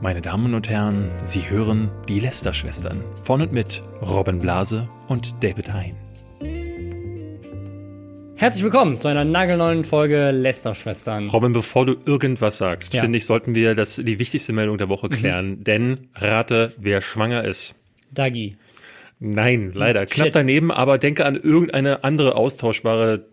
Meine Damen und Herren, Sie hören die Lester-Schwestern von und mit Robin Blase und David Hein. Herzlich willkommen zu einer nagelneuen Folge Lester-Schwestern. Robin, bevor du irgendwas sagst, Ja. finde ich, sollten wir das, die wichtigste Meldung der Woche klären. Denn rate, wer schwanger ist. Dagi. Nein, leider. Knapp Shit. daneben, aber denke an irgendeine andere austauschbare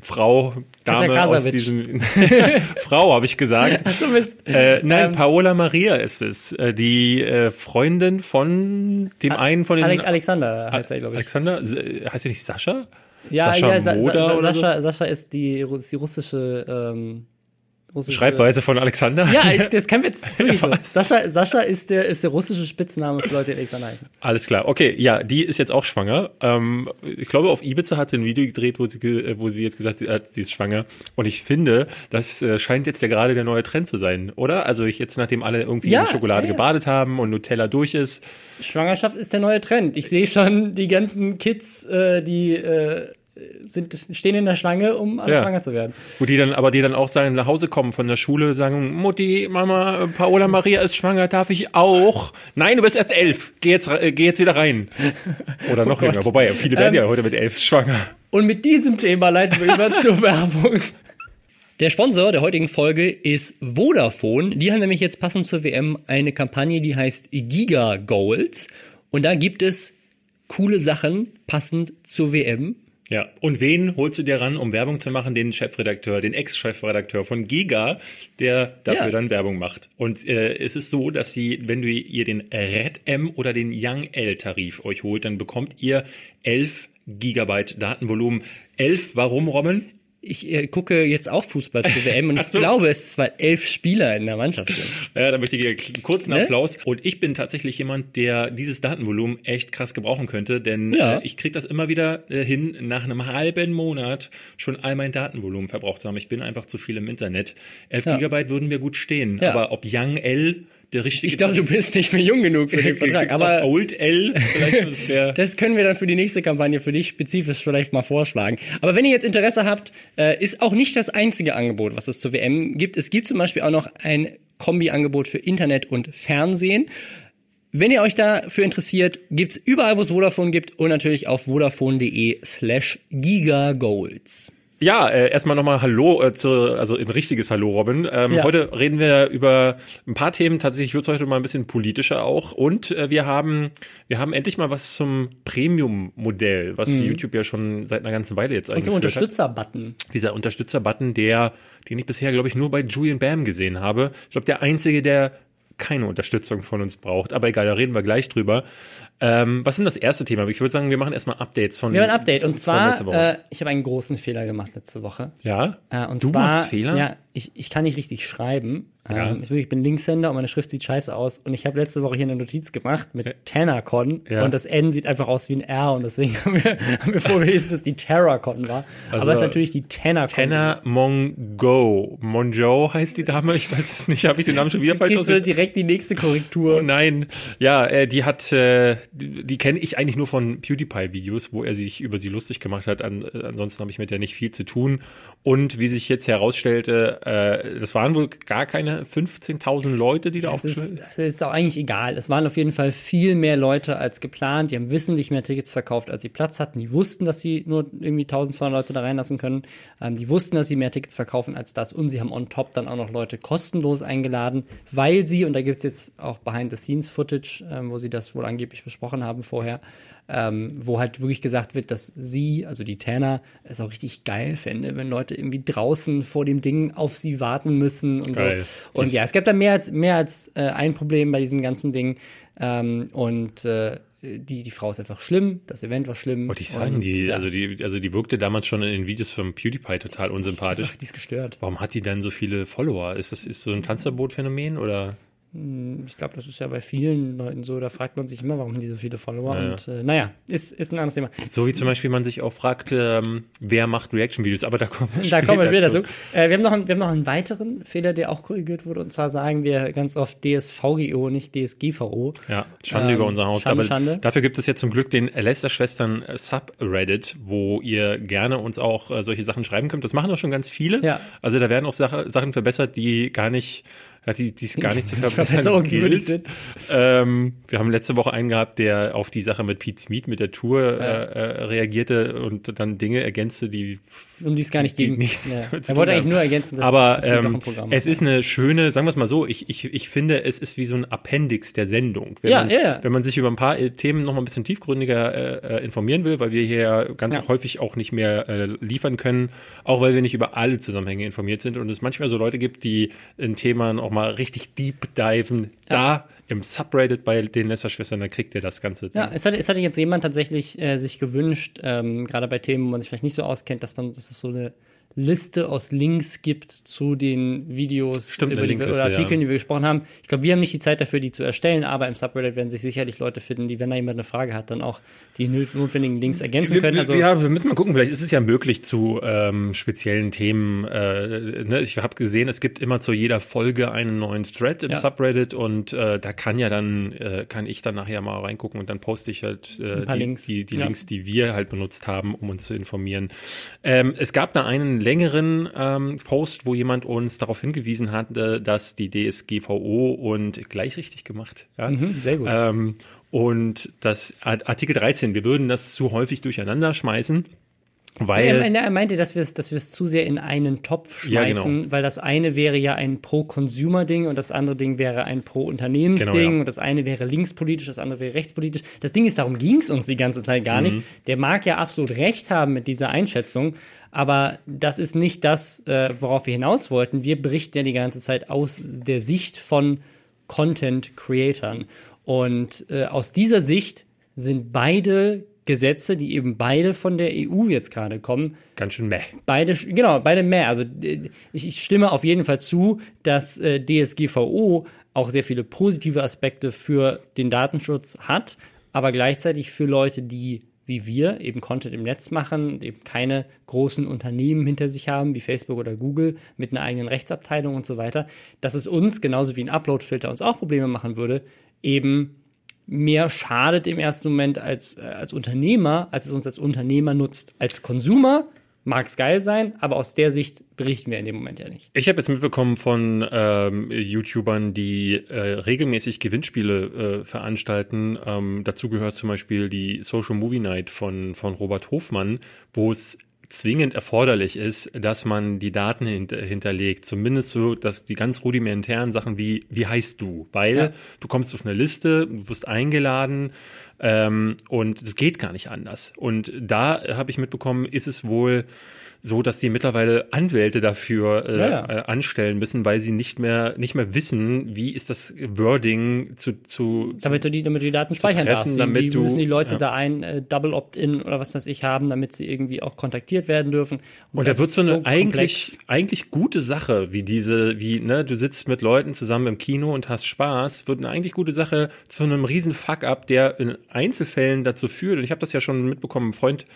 Frau, Dame aus diesem. Frau, habe ich gesagt. Achso, Mist. Äh, nein, Ähm, Paola Maria ist es. Äh, die äh, Freundin von dem einen von den. Alex Alexander heißt er, glaube ich. Alexander? Äh, Heißt er nicht Sascha? Ja, Sascha ja, Sa Sa so? Sascha, Sascha ist die, ist die russische, ähm, russische Schreibweise von Alexander? Ja, das Witz. das ist Wirklich so. Sascha, Sascha ist, der, ist der russische Spitzname für Leute, die Alexander heißen. Alles klar. Okay, ja, die ist jetzt auch schwanger. Ähm, ich glaube, auf Ibiza hat sie ein Video gedreht, wo sie, äh, wo sie jetzt gesagt hat, sie ist schwanger. Und ich finde, das äh, scheint jetzt ja gerade der neue Trend zu sein, oder? Also ich jetzt, nachdem alle irgendwie Ja, in Schokolade ja, ja. gebadet haben und Nutella durch ist. Schwangerschaft ist der neue Trend. Ich sehe schon die ganzen Kids, äh, die äh, sind, stehen in der Schlange, um Ja. schwanger zu werden. Wo die dann, aber die dann auch sagen, nach Hause kommen von der Schule, sagen, Mutti, Mama, Paola Maria ist schwanger, darf ich auch? Nein, du bist erst elf. Geh jetzt, äh, geh jetzt wieder rein. Oder noch Oh Gott. jünger. Wobei, viele werden Ähm, ja heute mit elf schwanger. Und mit diesem Thema leiten wir über zur Werbung. Der Sponsor der heutigen Folge ist Vodafone. Die haben nämlich jetzt passend zur WM eine Kampagne, die heißt Giga Goals. Und da gibt es coole Sachen passend zur WM. Ja, und wen holst du dir ran, um Werbung zu machen? Den Chefredakteur, den Ex-Chefredakteur von Giga, der dafür Ja. dann Werbung macht. Und äh, es ist so, dass sie, wenn du ihr den Red M oder den Young L Tarif euch holt, dann bekommt ihr 11 Gigabyte Datenvolumen. 11, warum, Robin? Ich äh, gucke jetzt auch Fußball zur WM und ich so. glaube, es zwar elf Spieler in der Mannschaft sind. Ja, da möchte ich dir einen kurzen Ne? Applaus. Und ich bin tatsächlich jemand, der dieses Datenvolumen echt krass gebrauchen könnte, denn Ja. äh, ich kriege das immer wieder äh, hin, nach einem halben Monat schon all mein Datenvolumen verbraucht zu haben. Ich bin einfach zu viel im Internet. 11 Ja. Gigabyte würden mir gut stehen, Ja. aber ob Young L der richtige Ich glaube, du bist nicht mehr jung genug für den Vertrag. Aber Old L, vielleicht das wäre Das können wir dann für die nächste Kampagne für dich spezifisch vielleicht mal vorschlagen. Aber wenn ihr jetzt Interesse habt, äh, ist auch nicht das einzige Angebot, was es zur WM gibt. Es gibt zum Beispiel auch noch ein Kombi-Angebot für Internet und Fernsehen. Wenn ihr euch dafür interessiert, gibt's überall, wo es Vodafone gibt und natürlich auf vodafone.de slash gigagoals. Ja, äh, erstmal nochmal Hallo, äh, zu, also ein richtiges Hallo, Robin. Ähm, Ja. Heute reden wir über ein paar Themen. Tatsächlich wird es heute mal ein bisschen politischer auch. Und äh, wir haben, wir haben endlich mal was zum Premium-Modell, was YouTube ja schon seit einer ganzen Weile jetzt Mhm. Und hat. Unterstützer-Button. Dieser Unterstützer-Button, der, den ich bisher, glaube ich, nur bei Julian Bam gesehen habe. Ich glaube, der einzige, der keine Unterstützung von uns braucht. Aber egal, da reden wir gleich drüber. Ähm, was ist denn das erste Thema? Ich würde sagen, wir machen erstmal Updates von. Wir haben ein Update. Und zwar, äh, ich habe einen großen Fehler gemacht letzte Woche. ja? Äh, und du zwar, machst Fehler? Ja, ich, ich kann nicht richtig schreiben. Ja. Ähm, ich, bin Linkshänder und meine Schrift sieht scheiße aus. Und ich habe letzte Woche hier eine Notiz gemacht mit Tanacon. Ja. Und das N sieht einfach aus wie ein R. Und deswegen haben wir, haben wir vorgelesen, dass die Terracon war. Also, Aber es ist natürlich die Tanacon. Tanner Mongo. Monjo heißt die Dame, ich weiß es nicht, habe ich den Namen schon wieder falsch Kriegst du ausgesprochen? direkt die nächste Oh Korrektur. nein, ja, äh, die hat, äh, die, die kenne ich eigentlich nur von PewDiePie-Videos, wo er sich über sie lustig gemacht hat. An, äh, ansonsten habe ich mit der nicht viel zu tun. Und wie sich jetzt herausstellte, äh, das waren wohl gar keine 15.000 Leute, die da aufgeschrieben das ist auch eigentlich egal. Es waren auf jeden Fall viel mehr Leute als geplant. Die haben wissentlich mehr Tickets verkauft, als sie Platz hatten. Die wussten, dass sie nur irgendwie 1200 Leute da reinlassen können. Ähm, die wussten, dass sie mehr Tickets verkaufen als das. Und sie haben on top dann auch noch Leute kostenlos eingeladen, weil sie, und da gibt's jetzt auch Behind-the-Scenes-Footage, ähm, wo sie das wohl angeblich besprochen haben vorher, ähm, wo halt wirklich gesagt wird, dass sie, also die Tanner, es auch richtig geil fände, wenn Leute irgendwie draußen vor dem Ding auf sie warten müssen und Geil. so. Und ja, es gab da mehr als, mehr als äh, ein Problem bei diesem ganzen Ding. Ähm, und äh, die, die Frau ist einfach schlimm, das Event war schlimm. Wollte ich sagen, und, die, ja, also die, also die wirkte damals schon in den Videos von PewDiePie total unsympathisch. Die ist, die ist gestört. Warum hat die denn so viele Follower? Ist das ist so ein Tanzverbot-Phänomen oder? Ich glaube, das ist ja bei vielen Leuten so. Da fragt man sich immer, warum haben die so viele Follower. Ja. Und äh, naja, ist, ist ein anderes Thema. So wie zum Beispiel man sich auch fragt, ähm, wer macht Reaction-Videos, aber da kommen wir Da kommen wir später später zu. Äh, wir, haben noch einen, wir haben noch einen weiteren Fehler, der auch korrigiert wurde. Und zwar sagen wir ganz oft DSVGO, nicht DSGVO. Ja, Schande Ähm, über unser Haus. Schande, Schande. dafür gibt es jetzt zum Glück den Lester-Schwestern Subreddit, wo ihr gerne uns auch äh, solche Sachen schreiben könnt. Das machen auch schon ganz viele. Ja. Also da werden auch Sache, Sachen verbessert, die gar nicht ja, die, die ist gar nicht zu verbessern gilt. Ähm, wir haben letzte Woche einen gehabt, der auf die Sache mit Pete Smith mit der Tour ja. äh, reagierte und dann Dinge ergänzte, die um die es gar nicht ging. Ja. Er wollte eigentlich nur ergänzen, dass Aber ähm, es ist eine schöne, sagen wir es mal so, ich, ich, ich finde, es ist wie so ein Appendix der Sendung. Wenn, ja, man, ja. wenn man sich über ein paar äh, Themen noch mal ein bisschen tiefgründiger äh, äh, informieren will, weil wir hier ganz ja. häufig auch nicht mehr äh, liefern können, auch weil wir nicht über alle Zusammenhänge informiert sind und es manchmal so Leute gibt, die in Themen auch mal richtig deep diven. Ja. Da im Subreddit bei den Nesserschwestern, dann kriegt ihr das Ganze. Ja, es hatte, es hatte jetzt jemand tatsächlich äh, sich gewünscht, ähm, gerade bei Themen, wo man sich vielleicht nicht so auskennt, dass man, dass es so eine Liste aus Links gibt zu den Videos Stimmt, über die, oder Artikeln, ja. die wir gesprochen haben. Ich glaube, wir haben nicht die Zeit dafür, die zu erstellen, aber im Subreddit werden sich sicherlich Leute finden, die, wenn da jemand eine Frage hat, dann auch die notwendigen Links ergänzen wir, können. Also, ja, wir müssen mal gucken, vielleicht ist es ja möglich zu ähm, speziellen Themen. Äh, ne? Ich habe gesehen, es gibt immer zu jeder Folge einen neuen Thread im ja. Subreddit und äh, da kann ja dann, äh, kann ich dann nachher mal reingucken und dann poste ich halt äh, die, Links. die, die ja. Links, die wir halt benutzt haben, um uns zu informieren. Ähm, es gab da einen längeren ähm, Post, wo jemand uns darauf hingewiesen hat, äh, dass die DSGVO und gleich richtig gemacht. Ja? Mhm, sehr gut. Ähm, und das Artikel 13, wir würden das zu häufig durcheinander schmeißen. Weil er, er meinte, dass wir es dass zu sehr in einen Topf schmeißen, ja, genau. weil das eine wäre ja ein Pro-Consumer-Ding und das andere Ding wäre ein Pro-Unternehmens-Ding genau, ja. und das eine wäre linkspolitisch, das andere wäre rechtspolitisch. Das Ding ist, darum ging es uns die ganze Zeit gar mhm. nicht. Der mag ja absolut recht haben mit dieser Einschätzung, aber das ist nicht das, äh, worauf wir hinaus wollten. Wir berichten ja die ganze Zeit aus der Sicht von Content-Creatern. Und äh, aus dieser Sicht sind beide Gesetze, die eben beide von der EU jetzt gerade kommen. Ganz schön meh. Beide, genau, beide meh. Also ich, ich stimme auf jeden Fall zu, dass äh, DSGVO auch sehr viele positive Aspekte für den Datenschutz hat, aber gleichzeitig für Leute, die wie wir eben Content im Netz machen, eben keine großen Unternehmen hinter sich haben, wie Facebook oder Google, mit einer eigenen Rechtsabteilung und so weiter, dass es uns, genauso wie ein Upload-Filter uns auch Probleme machen würde, eben mehr schadet im ersten Moment als, äh, als Unternehmer, als es uns als Unternehmer nutzt. Als Konsumer mag es geil sein, aber aus der Sicht berichten wir in dem Moment ja nicht. Ich habe jetzt mitbekommen von ähm, YouTubern, die äh, regelmäßig Gewinnspiele äh, veranstalten. Ähm, dazu gehört zum Beispiel die Social Movie Night von, von Robert Hofmann, wo es zwingend erforderlich ist, dass man die Daten hinter, hinterlegt, zumindest so, dass die ganz rudimentären Sachen wie, wie heißt du? Weil ja. du kommst auf eine Liste, du wirst eingeladen ähm, und es geht gar nicht anders. Und da habe ich mitbekommen, ist es wohl so, dass die mittlerweile Anwälte dafür äh, ja, ja. Äh, anstellen müssen, weil sie nicht mehr nicht mehr wissen, wie ist das Wording zu, zu damit du die damit du die Daten speichern treffen, darfst. Damit wie du, müssen die Leute ja. da ein äh, Double Opt-in oder was weiß ich haben, damit sie irgendwie auch kontaktiert werden dürfen. Und, Und da wird so eine so eigentlich eigentlich gute Sache, wie diese wie ne, du sitzt mit Leuten zusammen im Kino und hast Spaß, wird eine eigentlich gute Sache zu einem riesen Fuck up, der in Einzelfällen dazu führt. Und ich habe das ja schon mitbekommen, ein Freund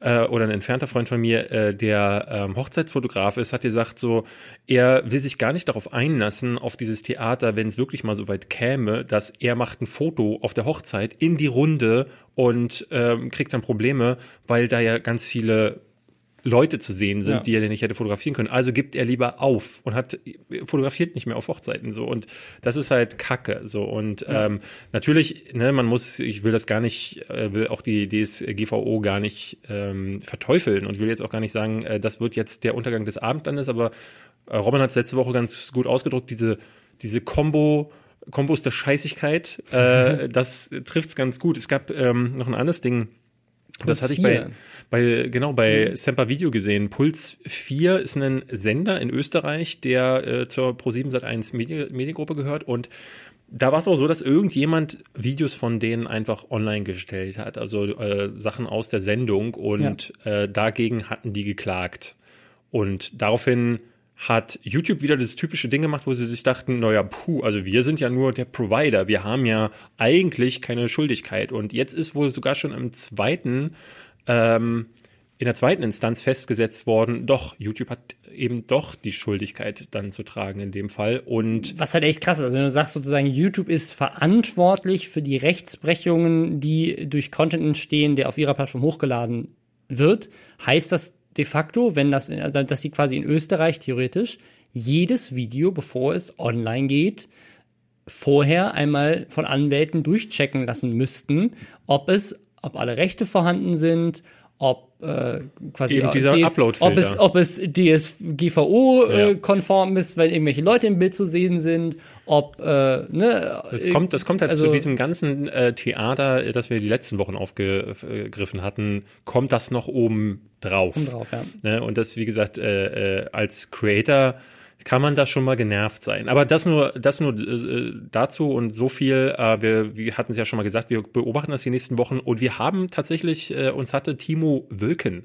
äh, oder ein entfernter Freund von mir, äh, der ähm, Hochzeitsfotograf ist, hat gesagt so, er will sich gar nicht darauf einlassen, auf dieses Theater, wenn es wirklich mal so weit käme, dass er macht ein Foto auf der Hochzeit in die Runde und ähm, kriegt dann Probleme, weil da ja ganz viele Leute zu sehen sind, ja. die er nicht hätte fotografieren können. Also gibt er lieber auf und hat fotografiert nicht mehr auf Hochzeiten so und das ist halt Kacke so und ja. ähm, natürlich, ne, man muss, ich will das gar nicht, äh, will auch die DSGVO gar nicht ähm, verteufeln und will jetzt auch gar nicht sagen, äh, das wird jetzt der Untergang des Abendlandes, aber äh, Robin hat es letzte Woche ganz gut ausgedrückt, diese diese Combo Kombos der Scheißigkeit, äh, das trifft es ganz gut. Es gab ähm, noch ein anderes Ding, das hatte ich bei, bei, genau, bei mhm. Semper Video gesehen. Puls 4 ist ein Sender in Österreich, der äh, zur Pro7 Sat1 Medi Mediengruppe gehört und da war es auch so, dass irgendjemand Videos von denen einfach online gestellt hat, also äh, Sachen aus der Sendung und ja. äh, dagegen hatten die geklagt. Und daraufhin hat YouTube wieder das typische Ding gemacht, wo sie sich dachten, naja, puh, also wir sind ja nur der Provider, wir haben ja eigentlich keine Schuldigkeit. Und jetzt ist wohl sogar schon im zweiten, ähm, in der zweiten Instanz festgesetzt worden, doch, YouTube hat eben doch die Schuldigkeit dann zu tragen in dem Fall. Und was halt echt krass ist, also wenn du sagst sozusagen, YouTube ist verantwortlich für die Rechtsbrechungen, die durch Content entstehen, der auf ihrer Plattform hochgeladen wird, heißt das de facto, wenn das, dass sie quasi in Österreich theoretisch jedes Video, bevor es online geht, vorher einmal von Anwälten durchchecken lassen müssten, ob es, ob alle Rechte vorhanden sind, ob äh, quasi Eben dieser DS, ob es, ob es DSGVO-konform Ja. ist, weil irgendwelche Leute im Bild zu sehen sind, ob äh, ne, Es kommt, das kommt halt also- zu diesem ganzen äh, Theater, das wir die letzten Wochen aufgegriffen hatten, kommt das noch oben drauf. drauf, ja. Ne? Und das, wie gesagt, äh, äh, als Creator kann man da schon mal genervt sein. Aber das nur, das nur äh, dazu und so viel. Äh, wir, wir hatten es ja schon mal gesagt, wir beobachten das die nächsten Wochen und wir haben tatsächlich, äh, uns hatte Timo Wilken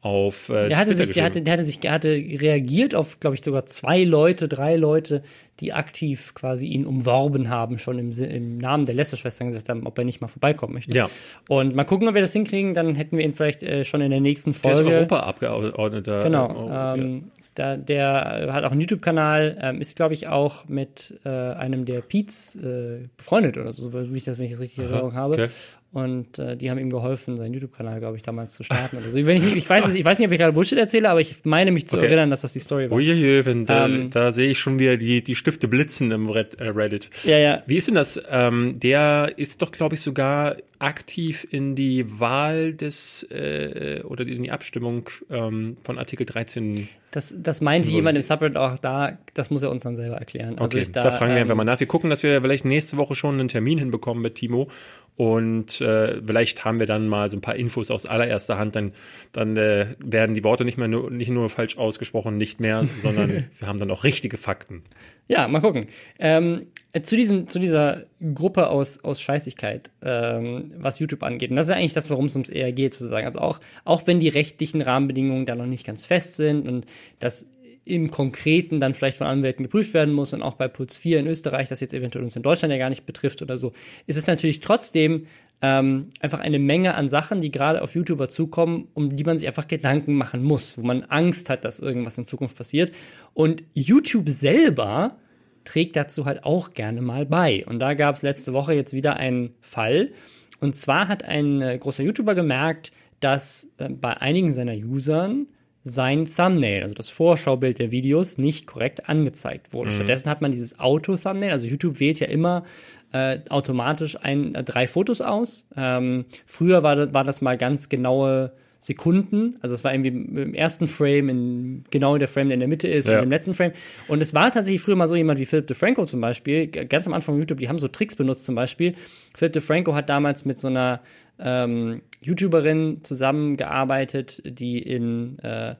auf äh, Der hatte, Twitter sich, der, hatte, der hatte sich, der hatte reagiert auf, glaube ich, sogar zwei Leute, drei Leute, die aktiv quasi ihn umworben haben, schon im, im Namen der Lester-Schwestern gesagt haben, ob er nicht mal vorbeikommen möchte. Ja. Und mal gucken, ob wir das hinkriegen, dann hätten wir ihn vielleicht äh, schon in der nächsten Der ist Folge. Europaabgeordneter. Genau. äh, ähm, da, der hat auch einen YouTube-Kanal, ähm, ist, glaube ich, auch mit äh, einem der Peets äh, befreundet oder so, wie ich das, wenn ich das richtig in Erinnerung habe. okay. Und äh, die haben ihm geholfen, seinen YouTube-Kanal, glaube ich, damals zu starten oder so. Ich, ich, weiß, ich weiß nicht, ob ich gerade Bullshit erzähle, aber ich meine mich zu Okay. erinnern, dass das die Story war. Uiuiui, wenn, da, Ähm, da sehe ich schon wieder die, die Stifte blitzen im Red, äh, Reddit. Ja, ja. Wie ist denn das? Ähm, der ist doch, glaube ich, sogar aktiv in die Wahl des äh, oder in die Abstimmung ähm, von Artikel 13. Das, das meinte jemand im Subreddit auch da, das muss er uns dann selber erklären. Also Okay, ich da, fragen wir ähm, einfach mal nach. Wir gucken, dass wir vielleicht nächste Woche schon einen Termin hinbekommen mit Timo. Und äh, vielleicht haben wir dann mal so ein paar Infos aus allererster Hand. Dann, dann äh, werden die Worte nicht mehr nur, nicht nur falsch ausgesprochen, nicht mehr, sondern wir haben dann auch richtige Fakten. Ja, mal gucken. Ähm, äh, zu, diesem, zu dieser Gruppe aus, aus Scheißigkeit, ähm, was YouTube angeht. Und das ist eigentlich das, worum es ums eher geht, sozusagen. Also auch, auch wenn die rechtlichen Rahmenbedingungen da noch nicht ganz fest sind und das im Konkreten dann vielleicht von Anwälten geprüft werden muss und auch bei Puls 4 in Österreich, das jetzt eventuell uns in Deutschland ja gar nicht betrifft oder so, ist es natürlich trotzdem ähm, einfach eine Menge an Sachen, die gerade auf YouTuber zukommen, um die man sich einfach Gedanken machen muss, wo man Angst hat, dass irgendwas in Zukunft passiert. Und YouTube selber trägt dazu halt auch gerne mal bei. Und da gab es letzte Woche jetzt wieder einen Fall. Und zwar hat ein äh, großer YouTuber gemerkt, dass äh, bei einigen seiner Usern sein Thumbnail, also das Vorschaubild der Videos, nicht korrekt angezeigt wurde. Stattdessen hat man dieses Auto-Thumbnail, also YouTube wählt ja immer äh, automatisch ein, äh, drei Fotos aus. Ähm, früher war, das- war das mal ganz genaue Sekunden, also es war irgendwie im ersten Frame, in, genau der Frame, der in der Mitte ist, Ja. und im letzten Frame. Und es war tatsächlich früher mal so jemand wie Philip DeFranco zum Beispiel, ganz am Anfang von YouTube, die haben so Tricks benutzt zum Beispiel. Philip DeFranco hat damals mit so einer ähm, YouTuberin zusammengearbeitet, die in äh,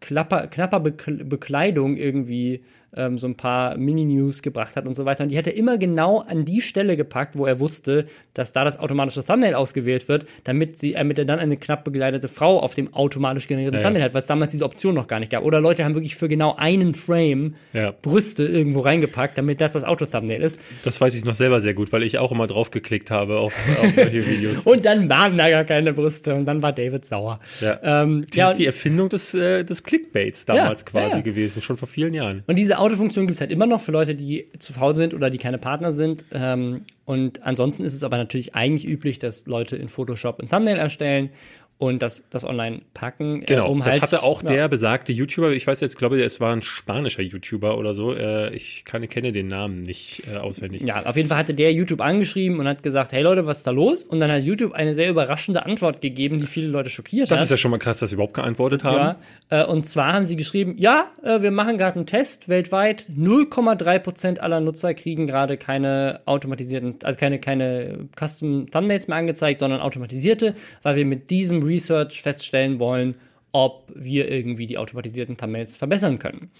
klapper, knapper Bekl Bekleidung irgendwie ähm, so ein paar Mini-News gebracht hat und so weiter. Und die hat er immer genau an die Stelle gepackt, wo er wusste, dass da das automatische Thumbnail ausgewählt wird, damit, sie, damit er dann eine knapp begleitete Frau auf dem automatisch generierten Ja. Thumbnail hat, weil es damals diese Option noch gar nicht gab. Oder Leute haben wirklich für genau einen Frame Ja. Brüste irgendwo reingepackt, damit das das Auto-Thumbnail ist. Das weiß ich noch selber sehr gut, weil ich auch immer drauf geklickt habe auf, auf solche Videos. Und dann waren da gar keine Brüste und dann war David sauer. Ja. Ähm, Das ist die Erfindung des, äh, des Clickbaits damals quasi gewesen, schon vor vielen Jahren. Und diese Autofunktion gibt es halt immer noch für Leute, die zu faul sind oder die keine Partner sind. Ähm, und ansonsten ist es aber natürlich eigentlich üblich, dass Leute in Photoshop ein Thumbnail erstellen und das, das online packen. Genau, äh, um das halt, hatte auch ja. der besagte YouTuber, ich weiß jetzt, glaube ich, es war ein spanischer YouTuber oder so, äh, ich kann, kenne den Namen nicht äh, auswendig. Ja, auf jeden Fall hatte der YouTube angeschrieben und hat gesagt, hey Leute, was ist da los? Und dann hat YouTube eine sehr überraschende Antwort gegeben, die viele Leute schockiert Das hat. ist ja schon mal krass, dass sie überhaupt geantwortet haben. Ja, äh, und zwar haben sie geschrieben, ja, äh, wir machen gerade einen Test weltweit. 0,3% aller Nutzer kriegen gerade keine automatisierten, also keine, keine Custom Thumbnails mehr angezeigt, sondern automatisierte, weil wir mit diesem Research feststellen wollen, ob wir irgendwie die automatisierten Thumbnails verbessern können.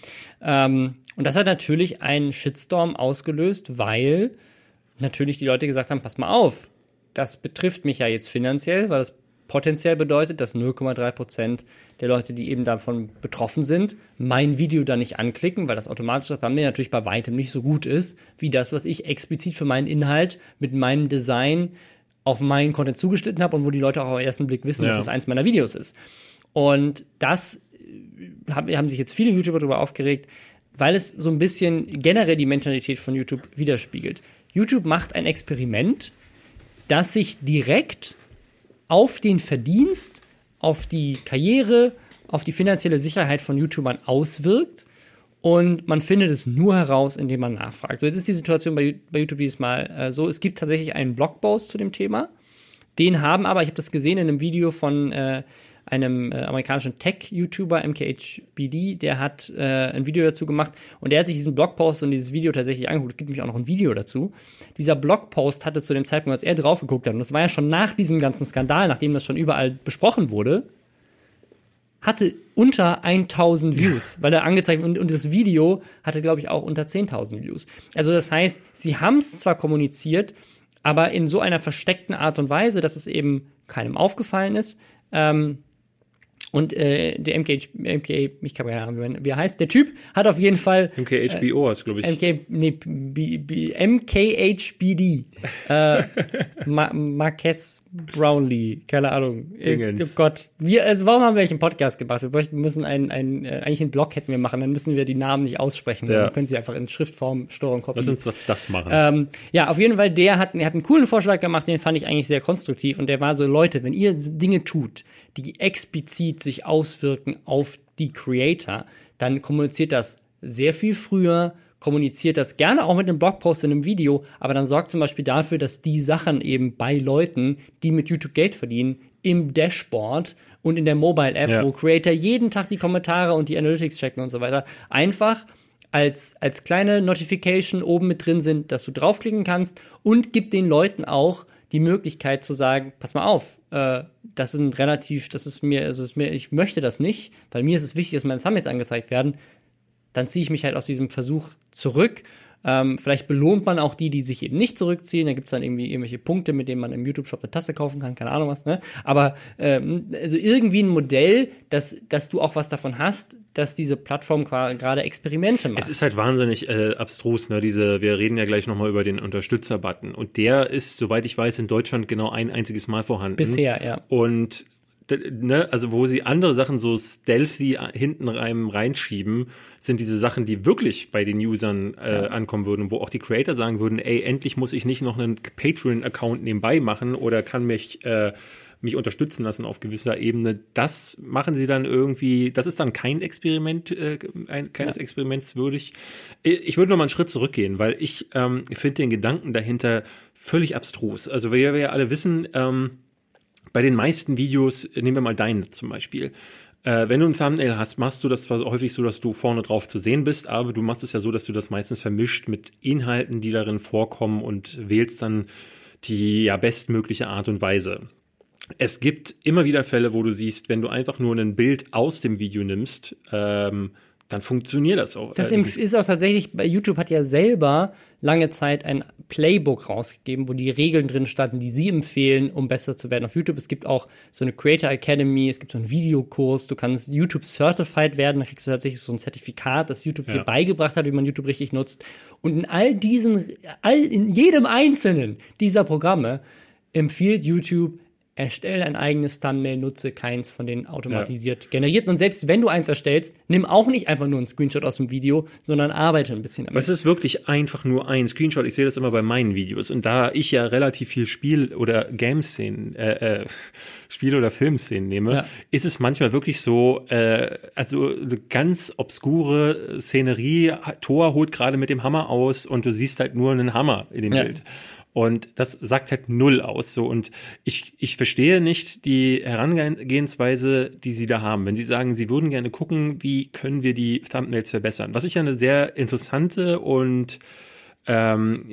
Ähm, und das hat natürlich einen Shitstorm ausgelöst, weil natürlich die Leute gesagt haben, pass mal auf, das betrifft mich ja jetzt finanziell, weil das potenziell bedeutet, dass 0,3% der Leute, die eben davon betroffen sind, mein Video dann nicht anklicken, weil das automatische Thumbnail natürlich bei weitem nicht so gut ist, wie das, was ich explizit für meinen Inhalt mit meinem Design auf meinen Content zugeschnitten habe und wo die Leute auch auf den ersten Blick wissen, Ja. dass es eins meiner Videos ist. Und das äh, hab- haben sich jetzt viele YouTuber darüber aufgeregt, weil es so ein bisschen generell die Mentalität von YouTube widerspiegelt. YouTube macht ein Experiment, das sich direkt auf den Verdienst, auf die Karriere, auf die finanzielle Sicherheit von YouTubern auswirkt und man findet es nur heraus, indem man nachfragt. So, jetzt ist die Situation bei, bei YouTube dieses Mal äh, so, es gibt tatsächlich einen Blogpost zu dem Thema. Den haben aber, ich habe das gesehen in einem Video von äh, einem äh, amerikanischen Tech-YouTuber, MKHBD, der hat äh, ein Video dazu gemacht und der hat sich diesen Blogpost und dieses Video tatsächlich angeguckt. Es gibt nämlich auch noch ein Video dazu. Dieser Blogpost hatte zu dem Zeitpunkt, als er drauf geguckt hat, und das war ja schon nach diesem ganzen Skandal, nachdem das schon überall besprochen wurde, hatte unter 1000 Views, weil er angezeigt und, und das Video hatte, glaube ich, auch unter 10.000 Views. Also das heißt, sie haben es zwar kommuniziert, aber in so einer versteckten Art und Weise, dass es eben keinem aufgefallen ist. Ähm, und äh, der MK, MK, ich kann keine Ahnung, wie er heißt. Der Typ hat auf jeden Fall. MKHBO äh, hast glaube ich. MK, nee, B, B, MKHBD. Äh, Ma Marquez Brownlee, keine Ahnung. Dingens. Oh Gott. Wir, also warum haben wir eigentlich einen Podcast gemacht? Wir müssen einen, einen, äh, eigentlich einen Blog hätten wir machen, dann müssen wir die Namen nicht aussprechen. Ja. Dann können sie einfach in Schriftform Steuerung kopieren. Lass uns das machen. Ähm, ja, auf jeden Fall, der hat, der hat einen coolen Vorschlag gemacht, den fand ich eigentlich sehr konstruktiv. Und der war so, Leute, wenn ihr Dinge tut, die explizit sich auswirken auf die Creator, dann kommuniziert das sehr viel früher, kommuniziert das gerne auch mit einem Blogpost in einem Video, aber dann sorgt zum Beispiel dafür, dass die Sachen eben bei Leuten, die mit YouTube Geld verdienen, im Dashboard und in der Mobile App, ja. wo Creator jeden Tag die Kommentare und die Analytics checken und so weiter, einfach als, als kleine Notification oben mit drin sind, dass du draufklicken kannst und gibt den Leuten auch die Möglichkeit zu sagen, pass mal auf, äh, das sind relativ, das ist mir, also ist mir, ich möchte das nicht, weil mir ist es wichtig, dass meine Thumbnails angezeigt werden. Dann ziehe ich mich halt aus diesem Versuch zurück. Ähm, vielleicht belohnt man auch die, die sich eben nicht zurückziehen. Da gibt es dann irgendwie irgendwelche Punkte, mit denen man im YouTube-Shop eine Tasse kaufen kann, keine Ahnung was. Ne? Aber ähm, also irgendwie ein Modell, dass, dass du auch was davon hast, dass diese Plattform gerade Experimente macht. Es ist halt wahnsinnig äh, abstrus, ne? Diese, wir reden ja gleich nochmal über den Unterstützer-Button. Und der ist, soweit ich weiß, in Deutschland genau ein einziges Mal vorhanden. Bisher, ja. Und ne, also wo sie andere Sachen so stealthy hinten rein, reinschieben, sind diese Sachen, die wirklich bei den Usern äh, ankommen würden, wo auch die Creator sagen würden, ey, endlich muss ich nicht noch einen Patreon-Account nebenbei machen oder kann mich äh, mich unterstützen lassen auf gewisser Ebene. Das machen sie dann irgendwie, das ist dann kein Experiment, äh, ein, keines ja. Experiments würdig. Ich würde noch mal einen Schritt zurückgehen, weil ich ähm, finde den Gedanken dahinter völlig abstrus. Also wir, wir ja alle wissen, ähm, bei den meisten Videos, nehmen wir mal deinen zum Beispiel, äh, wenn du ein Thumbnail hast, machst du das zwar häufig so, dass du vorne drauf zu sehen bist, aber du machst es ja so, dass du das meistens vermischt mit Inhalten, die darin vorkommen und wählst dann die ja bestmögliche Art und Weise. Es gibt immer wieder Fälle, wo du siehst, wenn du einfach nur ein Bild aus dem Video nimmst, ähm, dann funktioniert das auch. Das irgendwie. ist auch tatsächlich, bei YouTube hat ja selber lange Zeit ein Playbook rausgegeben, wo die Regeln drin standen, die sie empfehlen, um besser zu werden auf YouTube. Es gibt auch so eine Creator Academy, es gibt so einen Videokurs, du kannst YouTube Certified werden, da kriegst du tatsächlich so ein Zertifikat, das YouTube ja. dir beigebracht hat, wie man YouTube richtig nutzt. Und in all diesen, all, in jedem einzelnen dieser Programme empfiehlt YouTube erstelle ein eigenes Thumbnail, nutze keins von den automatisiert ja. generierten. Und selbst wenn du eins erstellst, nimm auch nicht einfach nur einen Screenshot aus dem Video, sondern arbeite ein bisschen damit. Es ist wirklich einfach nur ein Screenshot. Ich sehe das immer bei meinen Videos. Und da ich ja relativ viel Spiel- oder Game-Szenen, äh, äh, Spiel- oder Filmszenen nehme, ja. ist es manchmal wirklich so, äh, also eine ganz obskure Szenerie. Thor holt gerade mit dem Hammer aus und du siehst halt nur einen Hammer in dem ja. Bild. Und das sagt halt null aus. So. Und ich, ich verstehe nicht die Herangehensweise, die sie da haben. Wenn sie sagen, sie würden gerne gucken, wie können wir die Thumbnails verbessern. Was ich ja eine sehr interessante und ähm,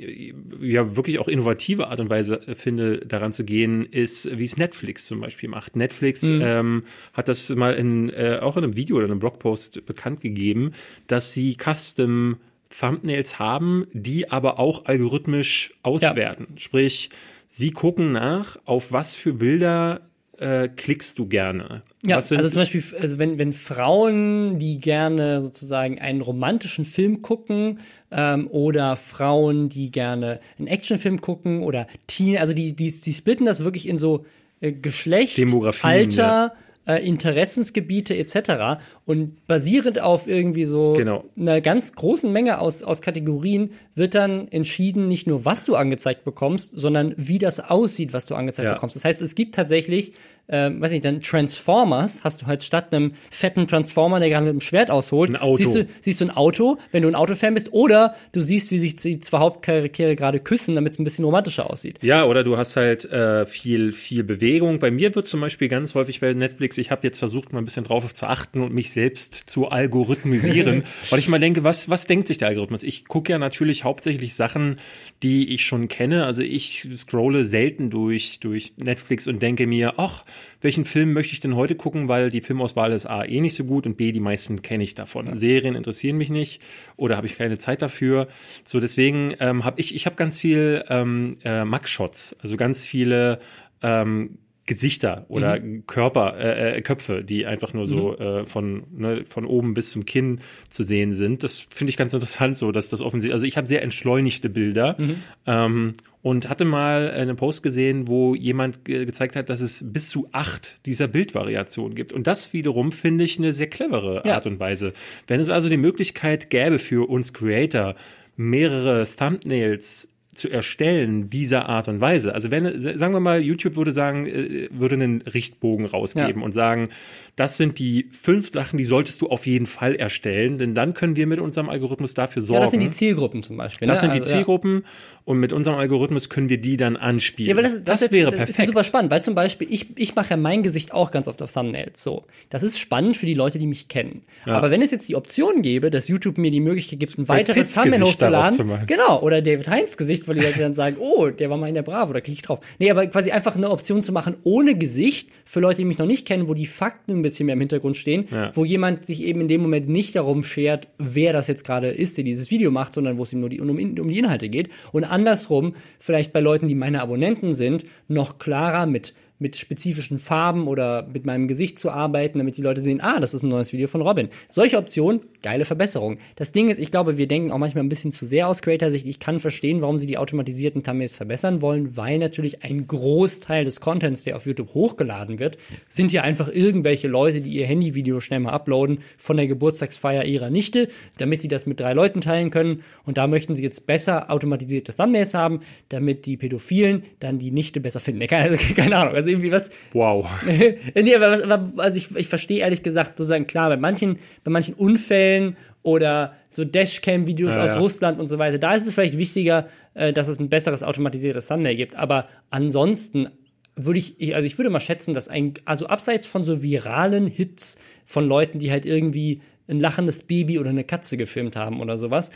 ja wirklich auch innovative Art und Weise finde, daran zu gehen, ist, wie es Netflix zum Beispiel macht. Netflix mhm. ähm, hat das mal in, äh, auch in einem Video oder einem Blogpost bekannt gegeben, dass sie Custom Thumbnails haben, die aber auch algorithmisch auswerten. Ja. Sprich, sie gucken nach, auf was für Bilder äh, klickst du gerne. Ja, also zum Beispiel, also wenn, wenn Frauen, die gerne sozusagen einen romantischen Film gucken, ähm, oder Frauen, die gerne einen Actionfilm gucken oder Teen, also die, die, die splitten das wirklich in so äh, Geschlecht, Alter, ja äh, Interessensgebiete etc. Und basierend auf irgendwie so genau. einer ganz großen Menge aus, aus Kategorien wird dann entschieden, nicht nur was du angezeigt bekommst, sondern wie das aussieht, was du angezeigt ja. bekommst. Das heißt, es gibt tatsächlich ähm, weiß nicht, dann Transformers, hast du halt statt einem fetten Transformer, der gerade mit dem Schwert ausholt, Ein Auto. Siehst, du, siehst du ein Auto, wenn du ein Autofan bist, oder du siehst, wie sich die zwei Hauptcharaktere gerade küssen, damit es ein bisschen romantischer aussieht. Ja, oder du hast halt äh, viel, viel Bewegung. Bei mir wird zum Beispiel ganz häufig bei Netflix, ich habe jetzt versucht, mal ein bisschen drauf zu achten und mich selbst zu algorithmisieren, weil ich mal denke, was, was denkt sich der Algorithmus? Ich gucke ja natürlich hauptsächlich Sachen, die ich schon kenne. Also ich scrolle selten durch, durch Netflix und denke mir, ach, welchen Film möchte ich denn heute gucken, weil die Filmauswahl ist A eh nicht so gut und B, die meisten kenne ich davon. Serien interessieren mich nicht oder habe ich keine Zeit dafür. So, deswegen ähm, habe ich, ich habe ganz viel ähm, äh, Mug-Shots, also ganz viele ähm, Gesichter oder Körper, äh, äh, Köpfe, die einfach nur so äh, von, ne, von oben bis zum Kinn zu sehen sind. Das finde ich ganz interessant, so dass das offensichtlich, also ich habe sehr entschleunigte Bilder ähm, und hatte mal einen Post gesehen, wo jemand ge gezeigt hat, dass es bis zu acht dieser Bildvariationen gibt. Und das wiederum finde ich eine sehr clevere Ja. Art und Weise. Wenn es also die Möglichkeit gäbe für uns Creator, mehrere Thumbnails zu erstellen dieser Art und Weise. Also wenn, sagen wir mal, YouTube würde sagen, äh, würde einen Richtbogen rausgeben Ja. und sagen, das sind die fünf Sachen, die solltest du auf jeden Fall erstellen, denn dann können wir mit unserem Algorithmus dafür sorgen. Ja, das sind die Zielgruppen zum Beispiel. Das ne? sind die Also, ja. Zielgruppen und mit unserem Algorithmus können wir die dann anspielen. Ja, aber das, das, das wäre das ist perfekt. super spannend, weil zum Beispiel, ich, ich mache ja mein Gesicht auch ganz oft auf Thumbnails so. Das ist spannend für die Leute, die mich kennen. Aber wenn es jetzt die Option gäbe, dass YouTube mir die Möglichkeit gibt, ein weiteres Thumbnail hochzuladen, zu genau, oder David Heinz Gesicht, weil die Leute dann sagen, oh, der war mal in der Bravo, da klicke ich drauf. Nee, aber quasi einfach eine Option zu machen ohne Gesicht für Leute, die mich noch nicht kennen, wo die Fakten bisschen mehr im Hintergrund stehen, Ja. wo jemand sich eben in dem Moment nicht darum schert, wer das jetzt gerade ist, der dieses Video macht, sondern wo es ihm nur die, um, um die Inhalte geht. Und andersrum, vielleicht bei Leuten, die meine Abonnenten sind, noch klarer mit mit spezifischen Farben oder mit meinem Gesicht zu arbeiten, damit die Leute sehen, ah, das ist ein neues Video von Robin. Solche Optionen, geile Verbesserung. Das Ding ist, ich glaube, wir denken auch manchmal ein bisschen zu sehr aus Creator-Sicht. Ich kann verstehen, warum sie die automatisierten Thumbnails verbessern wollen, weil natürlich ein Großteil des Contents, der auf YouTube hochgeladen wird, sind ja einfach irgendwelche Leute, die ihr Handyvideo schnell mal uploaden von der Geburtstagsfeier ihrer Nichte, damit die das mit drei Leuten teilen können. Und da möchten sie jetzt besser automatisierte Thumbnails haben, damit die Pädophilen dann die Nichte besser finden. Keine, keine Ahnung, also irgendwie was, wow. nee, aber, was- aber also ich, ich verstehe ehrlich gesagt sozusagen klar, bei manchen, bei manchen Unfällen oder so Dashcam-Videos Ja, aus ja. Russland und so weiter, da ist es vielleicht wichtiger, äh, dass es ein besseres automatisiertes Thumbnail gibt. Aber ansonsten würde ich, ich- also ich würde mal schätzen, dass ein, also abseits von so viralen Hits von Leuten, die halt irgendwie ein lachendes Baby oder eine Katze gefilmt haben oder sowas,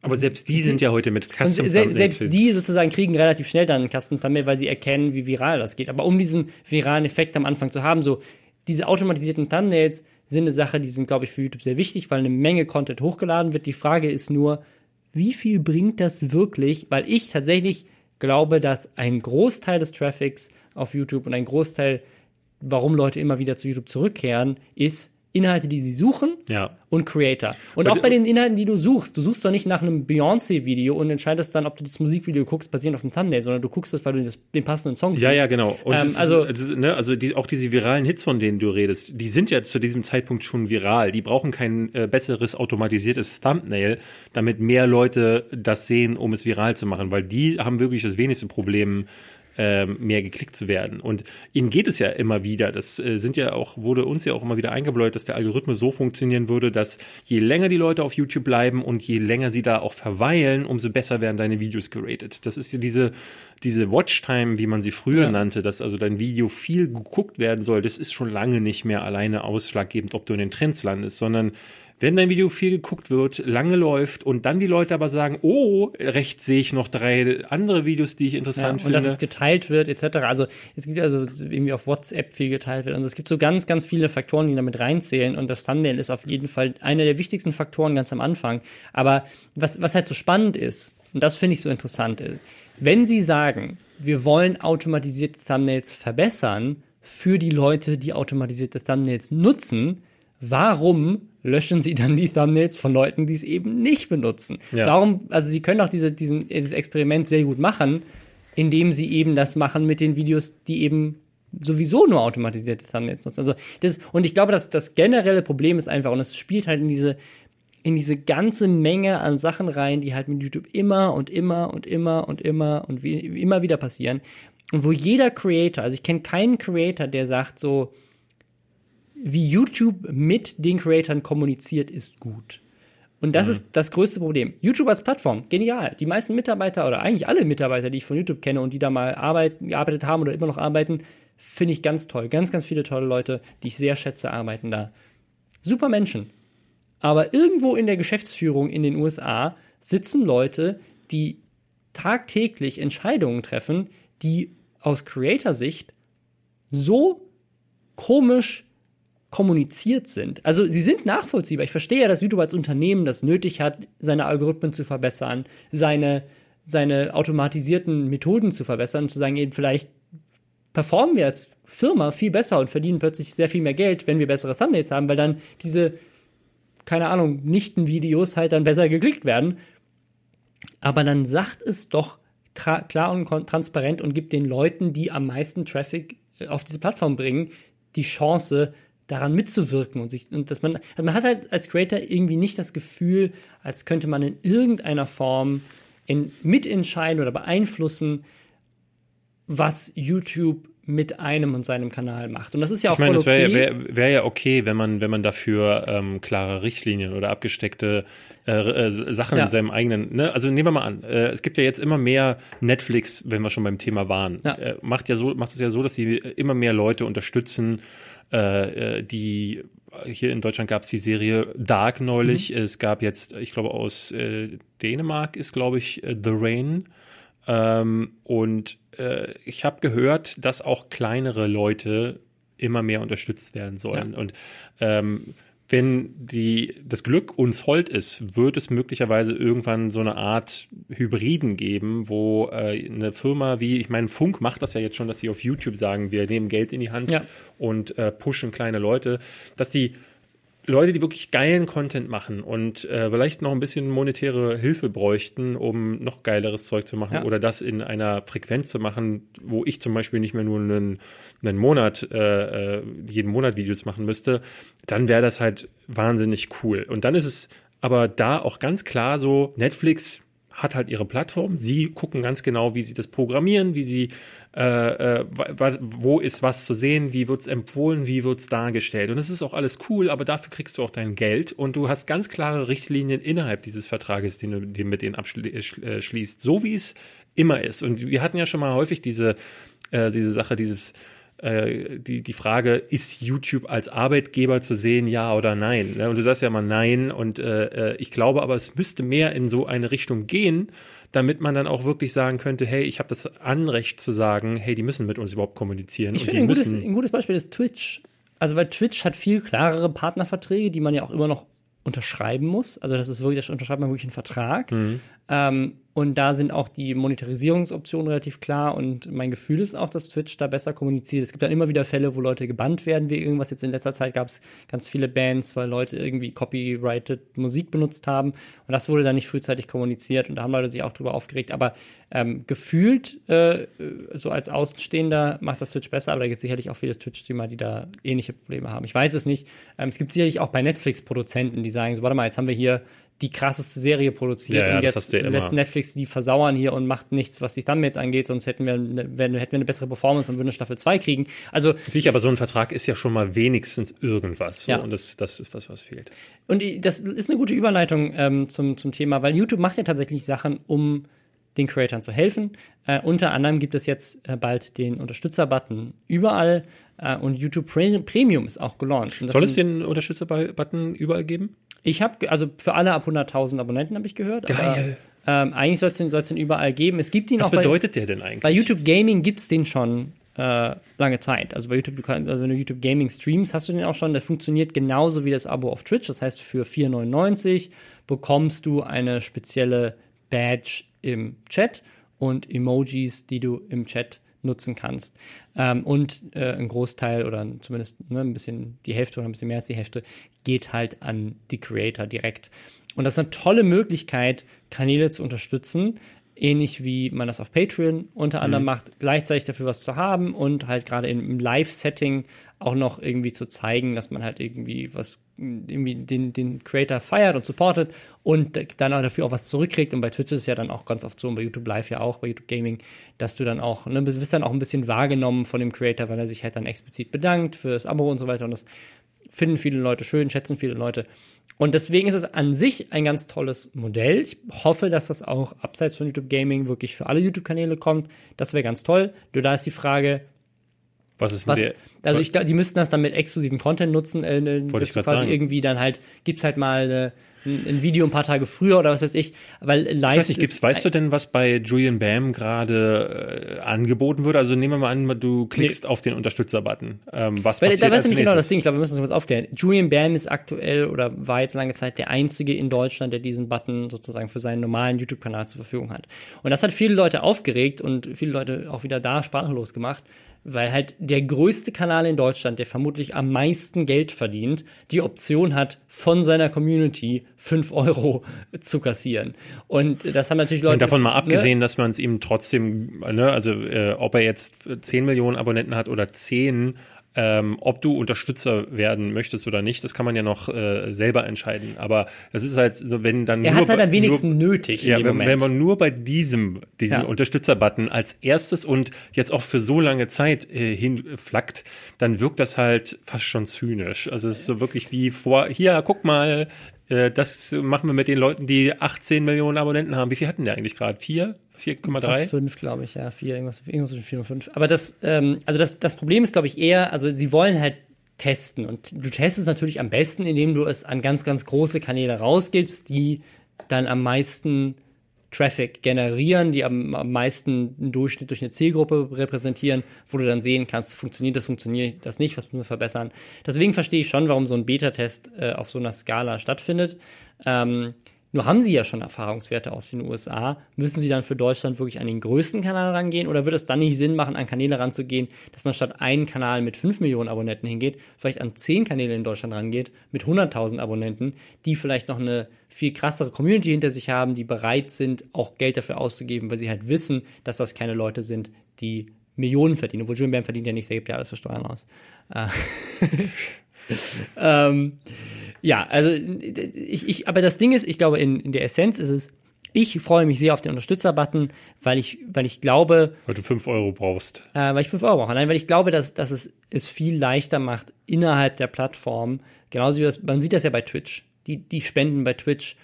Aber selbst die sind ja heute mit und Custom se Thumbnails selbst die sozusagen kriegen relativ schnell dann einen Custom-Thumbnail, weil sie erkennen, wie viral das geht. Aber um diesen viralen Effekt am Anfang zu haben, so diese automatisierten Thumbnails sind eine Sache, die sind, glaube ich, für YouTube sehr wichtig, weil eine Menge Content hochgeladen wird. Die Frage ist nur, wie viel bringt das wirklich? Weil ich tatsächlich glaube, dass ein Großteil des Traffics auf YouTube und ein Großteil, warum Leute immer wieder zu YouTube zurückkehren, ist Inhalte, die sie suchen Ja. und Creator. Und Weil auch bei den Inhalten, die du suchst. Du suchst doch nicht nach einem Beyoncé-Video und entscheidest dann, ob du das Musikvideo guckst, basierend auf dem Thumbnail, sondern du guckst es, weil du das, den passenden Song Ja, suchst. ja, genau. Und Ähm, also- ist, es ist, ne, also die, auch diese viralen Hits, von denen du redest, die sind ja zu diesem Zeitpunkt schon viral. Die brauchen kein äh, besseres automatisiertes Thumbnail, damit mehr Leute das sehen, um es viral zu machen, weil die haben wirklich das wenigste Problem, ähm, mehr geklickt zu werden. Und ihnen geht es ja immer wieder. Das äh, sind ja auch, wurde uns ja auch immer wieder eingebläut, dass der Algorithmus so funktionieren würde, dass je länger die Leute auf YouTube bleiben und je länger sie da auch verweilen, umso besser werden deine Videos geratet. Das ist ja diese, diese Watchtime, wie man sie früher Ja. nannte, dass also dein Video viel geguckt werden soll, das ist schon lange nicht mehr alleine ausschlaggebend, ob du in den Trends landest, sondern wenn dein Video viel geguckt wird, lange läuft und dann die Leute aber sagen, oh, rechts sehe ich noch drei andere Videos, die ich Ja, interessant und dass finde. es geteilt wird, etc. Also es gibt also irgendwie auf WhatsApp viel geteilt wird. Und es gibt so ganz, ganz viele Faktoren, die damit reinzählen. Und das Thumbnail ist auf jeden Fall einer der wichtigsten Faktoren ganz am Anfang. Aber was, was halt so spannend ist, und das finde ich so interessant, ist, wenn Sie sagen, wir wollen automatisierte Thumbnails verbessern für die Leute, die automatisierte Thumbnails nutzen, warum löschen Sie dann die Thumbnails von Leuten, die es eben nicht benutzen? Ja. Warum, also Sie können auch diese, diesen, dieses Experiment sehr gut machen, indem Sie eben das machen mit den Videos, die eben sowieso nur automatisierte Thumbnails nutzen. Also das, und ich glaube, dass das generelle Problem ist einfach, und es spielt halt in diese, in diese ganze Menge an Sachen rein, die halt mit YouTube immer und immer und immer und immer und wie, immer wieder passieren. und wo jeder Creator, also ich kenne keinen Creator, der sagt so, wie YouTube mit den Creatoren kommuniziert, ist gut. Und das mhm. ist das größte Problem. YouTube als Plattform, genial. Die meisten Mitarbeiter oder eigentlich alle Mitarbeiter, die ich von YouTube kenne und die da mal arbeiten, gearbeitet haben oder immer noch arbeiten, finde ich ganz toll. Ganz, ganz viele tolle Leute, die ich sehr schätze, arbeiten da. Super Menschen. Aber irgendwo in der Geschäftsführung in den USA sitzen Leute, die tagtäglich Entscheidungen treffen, die aus Creator-Sicht so komisch kommuniziert sind. Also sie sind nachvollziehbar. Ich verstehe ja, dass YouTube als Unternehmen das nötig hat, seine Algorithmen zu verbessern, seine, seine automatisierten Methoden zu verbessern und zu sagen, eben vielleicht performen wir als Firma viel besser und verdienen plötzlich sehr viel mehr Geld, wenn wir bessere Thumbnails haben, weil dann diese, keine Ahnung, Nichten-Videos halt dann besser geklickt werden. Aber dann sagt es doch klar und transparent und gibt den Leuten, die am meisten Traffic äh, auf diese Plattform bringen, die Chance, daran mitzuwirken und sich und dass man also man hat halt als Creator irgendwie nicht das Gefühl, als könnte man in irgendeiner Form in, mitentscheiden oder beeinflussen, was YouTube mit einem und seinem Kanal macht. Und das ist ja auch ich meine, voll okay. Es wäre wär, wär ja okay, wenn man, wenn man dafür ähm, klare Richtlinien oder abgesteckte äh, äh, Sachen ja. in seinem eigenen, ne? Also nehmen wir mal an, äh, es gibt ja jetzt immer mehr Netflix, wenn wir schon beim Thema waren, ja. Äh, macht ja so, macht es ja so, dass sie immer mehr Leute unterstützen, äh, äh, die hier in Deutschland gab es die Serie Dark neulich. Mhm. Es gab jetzt, ich glaube, aus äh, Dänemark ist, glaube ich, äh, The Rain. Ähm, und äh, ich habe gehört, dass auch kleinere Leute immer mehr unterstützt werden sollen. Ja. Und ähm, wenn die, das Glück uns hold ist, wird es möglicherweise irgendwann so eine Art Hybriden geben, wo äh, eine Firma wie, ich meine, Funk macht das ja jetzt schon, dass sie auf YouTube sagen, wir nehmen Geld in die Hand ja. und äh, pushen kleine Leute, dass die Leute, die wirklich geilen Content machen und äh, vielleicht noch ein bisschen monetäre Hilfe bräuchten, um noch geileres Zeug zu machen ja. oder das in einer Frequenz zu machen, wo ich zum Beispiel nicht mehr nur einen einen Monat, äh, äh, jeden Monat Videos machen müsste, dann wäre das halt wahnsinnig cool. Und dann ist es aber da auch ganz klar so, Netflix hat halt ihre Plattform. Sie gucken ganz genau, wie sie das programmieren, wie sie, äh, äh, wo ist was zu sehen, wie wird es empfohlen, wie wird es dargestellt. Und es ist auch alles cool, aber dafür kriegst du auch dein Geld und du hast ganz klare Richtlinien innerhalb dieses Vertrages, den du den mit denen abschließt, äh, so wie es immer ist. Und wir hatten ja schon mal häufig diese, äh, diese Sache, dieses äh, die, die Frage, ist YouTube als Arbeitgeber zu sehen, ja oder nein? Ne? Und du sagst ja mal nein. Und äh, äh, ich glaube aber, es müsste mehr in so eine Richtung gehen, damit man dann auch wirklich sagen könnte, hey, ich habe das Anrecht zu sagen, hey, die müssen mit uns überhaupt kommunizieren. Ich finde, ein, gutes, ein gutes Beispiel ist Twitch. Also, weil Twitch hat viel klarere Partnerverträge, die man ja auch immer noch unterschreiben muss. Also, das ist wirklich, da unterschreibt man wirklich einen Vertrag. Mhm. Ähm, und da sind auch die Monetarisierungsoptionen relativ klar. Und mein Gefühl ist auch, dass Twitch da besser kommuniziert. Es gibt dann immer wieder Fälle, wo Leute gebannt werden wie irgendwas. Jetzt in letzter Zeit gab es ganz viele Bands, weil Leute irgendwie copyrighted Musik benutzt haben. Und das wurde dann nicht frühzeitig kommuniziert. Und da haben Leute sich auch drüber aufgeregt. Aber ähm, gefühlt, äh, so als Außenstehender, macht das Twitch besser. Aber da gibt es sicherlich auch viele Twitch-Streamer, die da ähnliche Probleme haben. Ich weiß es nicht. Ähm, es gibt sicherlich auch bei Netflix Produzenten, die sagen, so, warte mal, jetzt haben wir hier die krasseste Serie produziert ja, ja, und jetzt lässt Netflix die versauern hier und macht nichts, was die Thumbnails angeht, sonst hätten wir, eine, hätten wir eine bessere Performance und würden eine Staffel 2 kriegen. Also Sicher, aber so ein Vertrag ist ja schon mal wenigstens irgendwas. So, ja. Und das, das ist das, was fehlt. Und das ist eine gute Überleitung ähm, zum, zum Thema, weil YouTube macht ja tatsächlich Sachen, um den Creatoren zu helfen. Äh, unter anderem gibt es jetzt äh, bald den Unterstützer-Button überall äh, und YouTube Pre Premium ist auch gelauncht. Soll es den Unterstützer-Button überall geben? Ich habe, also für alle ab 100.000 Abonnenten habe ich gehört. Geil. Aber, ähm, eigentlich soll es den, den überall geben. Es gibt ihn Was auch. Was bedeutet bei, der denn eigentlich? Bei YouTube Gaming gibt es den schon äh, lange Zeit. Also bei YouTube, also wenn du YouTube Gaming streamst, hast du den auch schon. Der funktioniert genauso wie das Abo auf Twitch. Das heißt, für 4,99 bekommst du eine spezielle Badge im Chat und Emojis, die du im Chat nutzen kannst. Ähm, und äh, ein Großteil oder zumindest ne, ein bisschen die Hälfte oder ein bisschen mehr als die Hälfte geht halt an die Creator direkt. Und das ist eine tolle Möglichkeit, Kanäle zu unterstützen, ähnlich wie man das auf Patreon unter anderem mhm. macht, gleichzeitig dafür was zu haben und halt gerade im Live-Setting auch noch irgendwie zu zeigen, dass man halt irgendwie was irgendwie den, den Creator feiert und supportet und dann auch dafür auch was zurückkriegt. Und bei Twitch ist es ja dann auch ganz oft so und bei YouTube Live ja auch, bei YouTube Gaming, dass du dann auch, ne, bist dann auch ein bisschen wahrgenommen von dem Creator, weil er sich halt dann explizit bedankt fürs Abo und so weiter. Und das finden viele Leute schön, schätzen viele Leute. Und deswegen ist es an sich ein ganz tolles Modell. Ich hoffe, dass das auch abseits von YouTube Gaming wirklich für alle YouTube-Kanäle kommt. Das wäre ganz toll. Nur da ist die Frage, was ist was, denn der? Also ich glaube, die müssten das dann mit exklusivem Content nutzen, äh, ne, dass ich quasi sagen. irgendwie dann halt, gibt's halt mal äh, ein, ein Video ein paar Tage früher oder was weiß ich. Weil live Ich weiß nicht, ist- gibt's, weißt du denn, was bei Julian Bam gerade äh, angeboten wird? Also nehmen wir mal an, du klickst auf den Unterstützer-Button. Ähm, was Weil, passiert da weißt du nicht genau das? Ding, ich glaube, wir müssen uns kurz aufklären. Julian Bam ist aktuell oder war jetzt lange Zeit der einzige in Deutschland, der diesen Button sozusagen für seinen normalen YouTube-Kanal zur Verfügung hat. Und das hat viele Leute aufgeregt und viele Leute auch wieder da sprachlos gemacht, weil halt der größte Kanal in Deutschland, der vermutlich am meisten Geld verdient, die Option hat, von seiner Community 5 Euro zu kassieren. Und das haben natürlich Leute. Und davon mal ne? abgesehen, dass man es ihm trotzdem, ne, also äh, ob er jetzt 10 Millionen Abonnenten hat oder 10, ähm, ob du Unterstützer werden möchtest oder nicht, das kann man ja noch äh, selber entscheiden. Aber das ist halt, so, wenn dann Er hat es halt am wenigsten nur, nötig Ja, wenn, wenn man nur bei diesem, diesem Ja. Unterstützer-Button als erstes und jetzt auch für so lange Zeit äh, hinflackt, dann wirkt das halt fast schon zynisch. Also es ist so wirklich wie vor, hier, guck mal, äh, das machen wir mit den Leuten, die 18 Millionen Abonnenten haben. Wie viel hatten der eigentlich gerade? Vier? 4,3? Fast fünf, glaube ich, ja, vier, irgendwas, irgendwas zwischen vier und fünf. Aber das, ähm, also das, das Problem ist, glaube ich, eher, also sie wollen halt testen und du testest natürlich am besten, indem du es an ganz, ganz große Kanäle rausgibst, die dann am meisten Traffic generieren, die am, am meisten einen Durchschnitt durch eine Zielgruppe repräsentieren, wo du dann sehen kannst, funktioniert das, funktioniert das nicht, was müssen wir verbessern. Deswegen verstehe ich schon, warum so ein Beta-Test äh, auf so einer Skala stattfindet. Ähm, nur haben sie ja schon Erfahrungswerte aus den USA. Müssen sie dann für Deutschland wirklich an den größten Kanal rangehen? Oder würde es dann nicht Sinn machen, an Kanäle ranzugehen, dass man statt einen Kanal mit 5 Millionen Abonnenten hingeht, vielleicht an 10 Kanäle in Deutschland rangeht, mit 100.000 Abonnenten, die vielleicht noch eine viel krassere Community hinter sich haben, die bereit sind, auch Geld dafür auszugeben, weil sie halt wissen, dass das keine Leute sind, die Millionen verdienen. Obwohl Julian Bam verdient ja nichts, er gibt ja alles für Steuern aus. Äh, ähm, ja, also ich, ich, aber das Ding ist, ich glaube, in, in der Essenz ist es, ich freue mich sehr auf den Unterstützer-Button, weil ich, weil ich glaube, Weil du 5 Euro brauchst. äh, weil ich 5 Euro brauche. Nein, weil ich glaube, dass, dass es es viel leichter macht innerhalb der Plattform. Genauso wie das, man sieht das ja bei Twitch. Die, die Spenden bei Twitch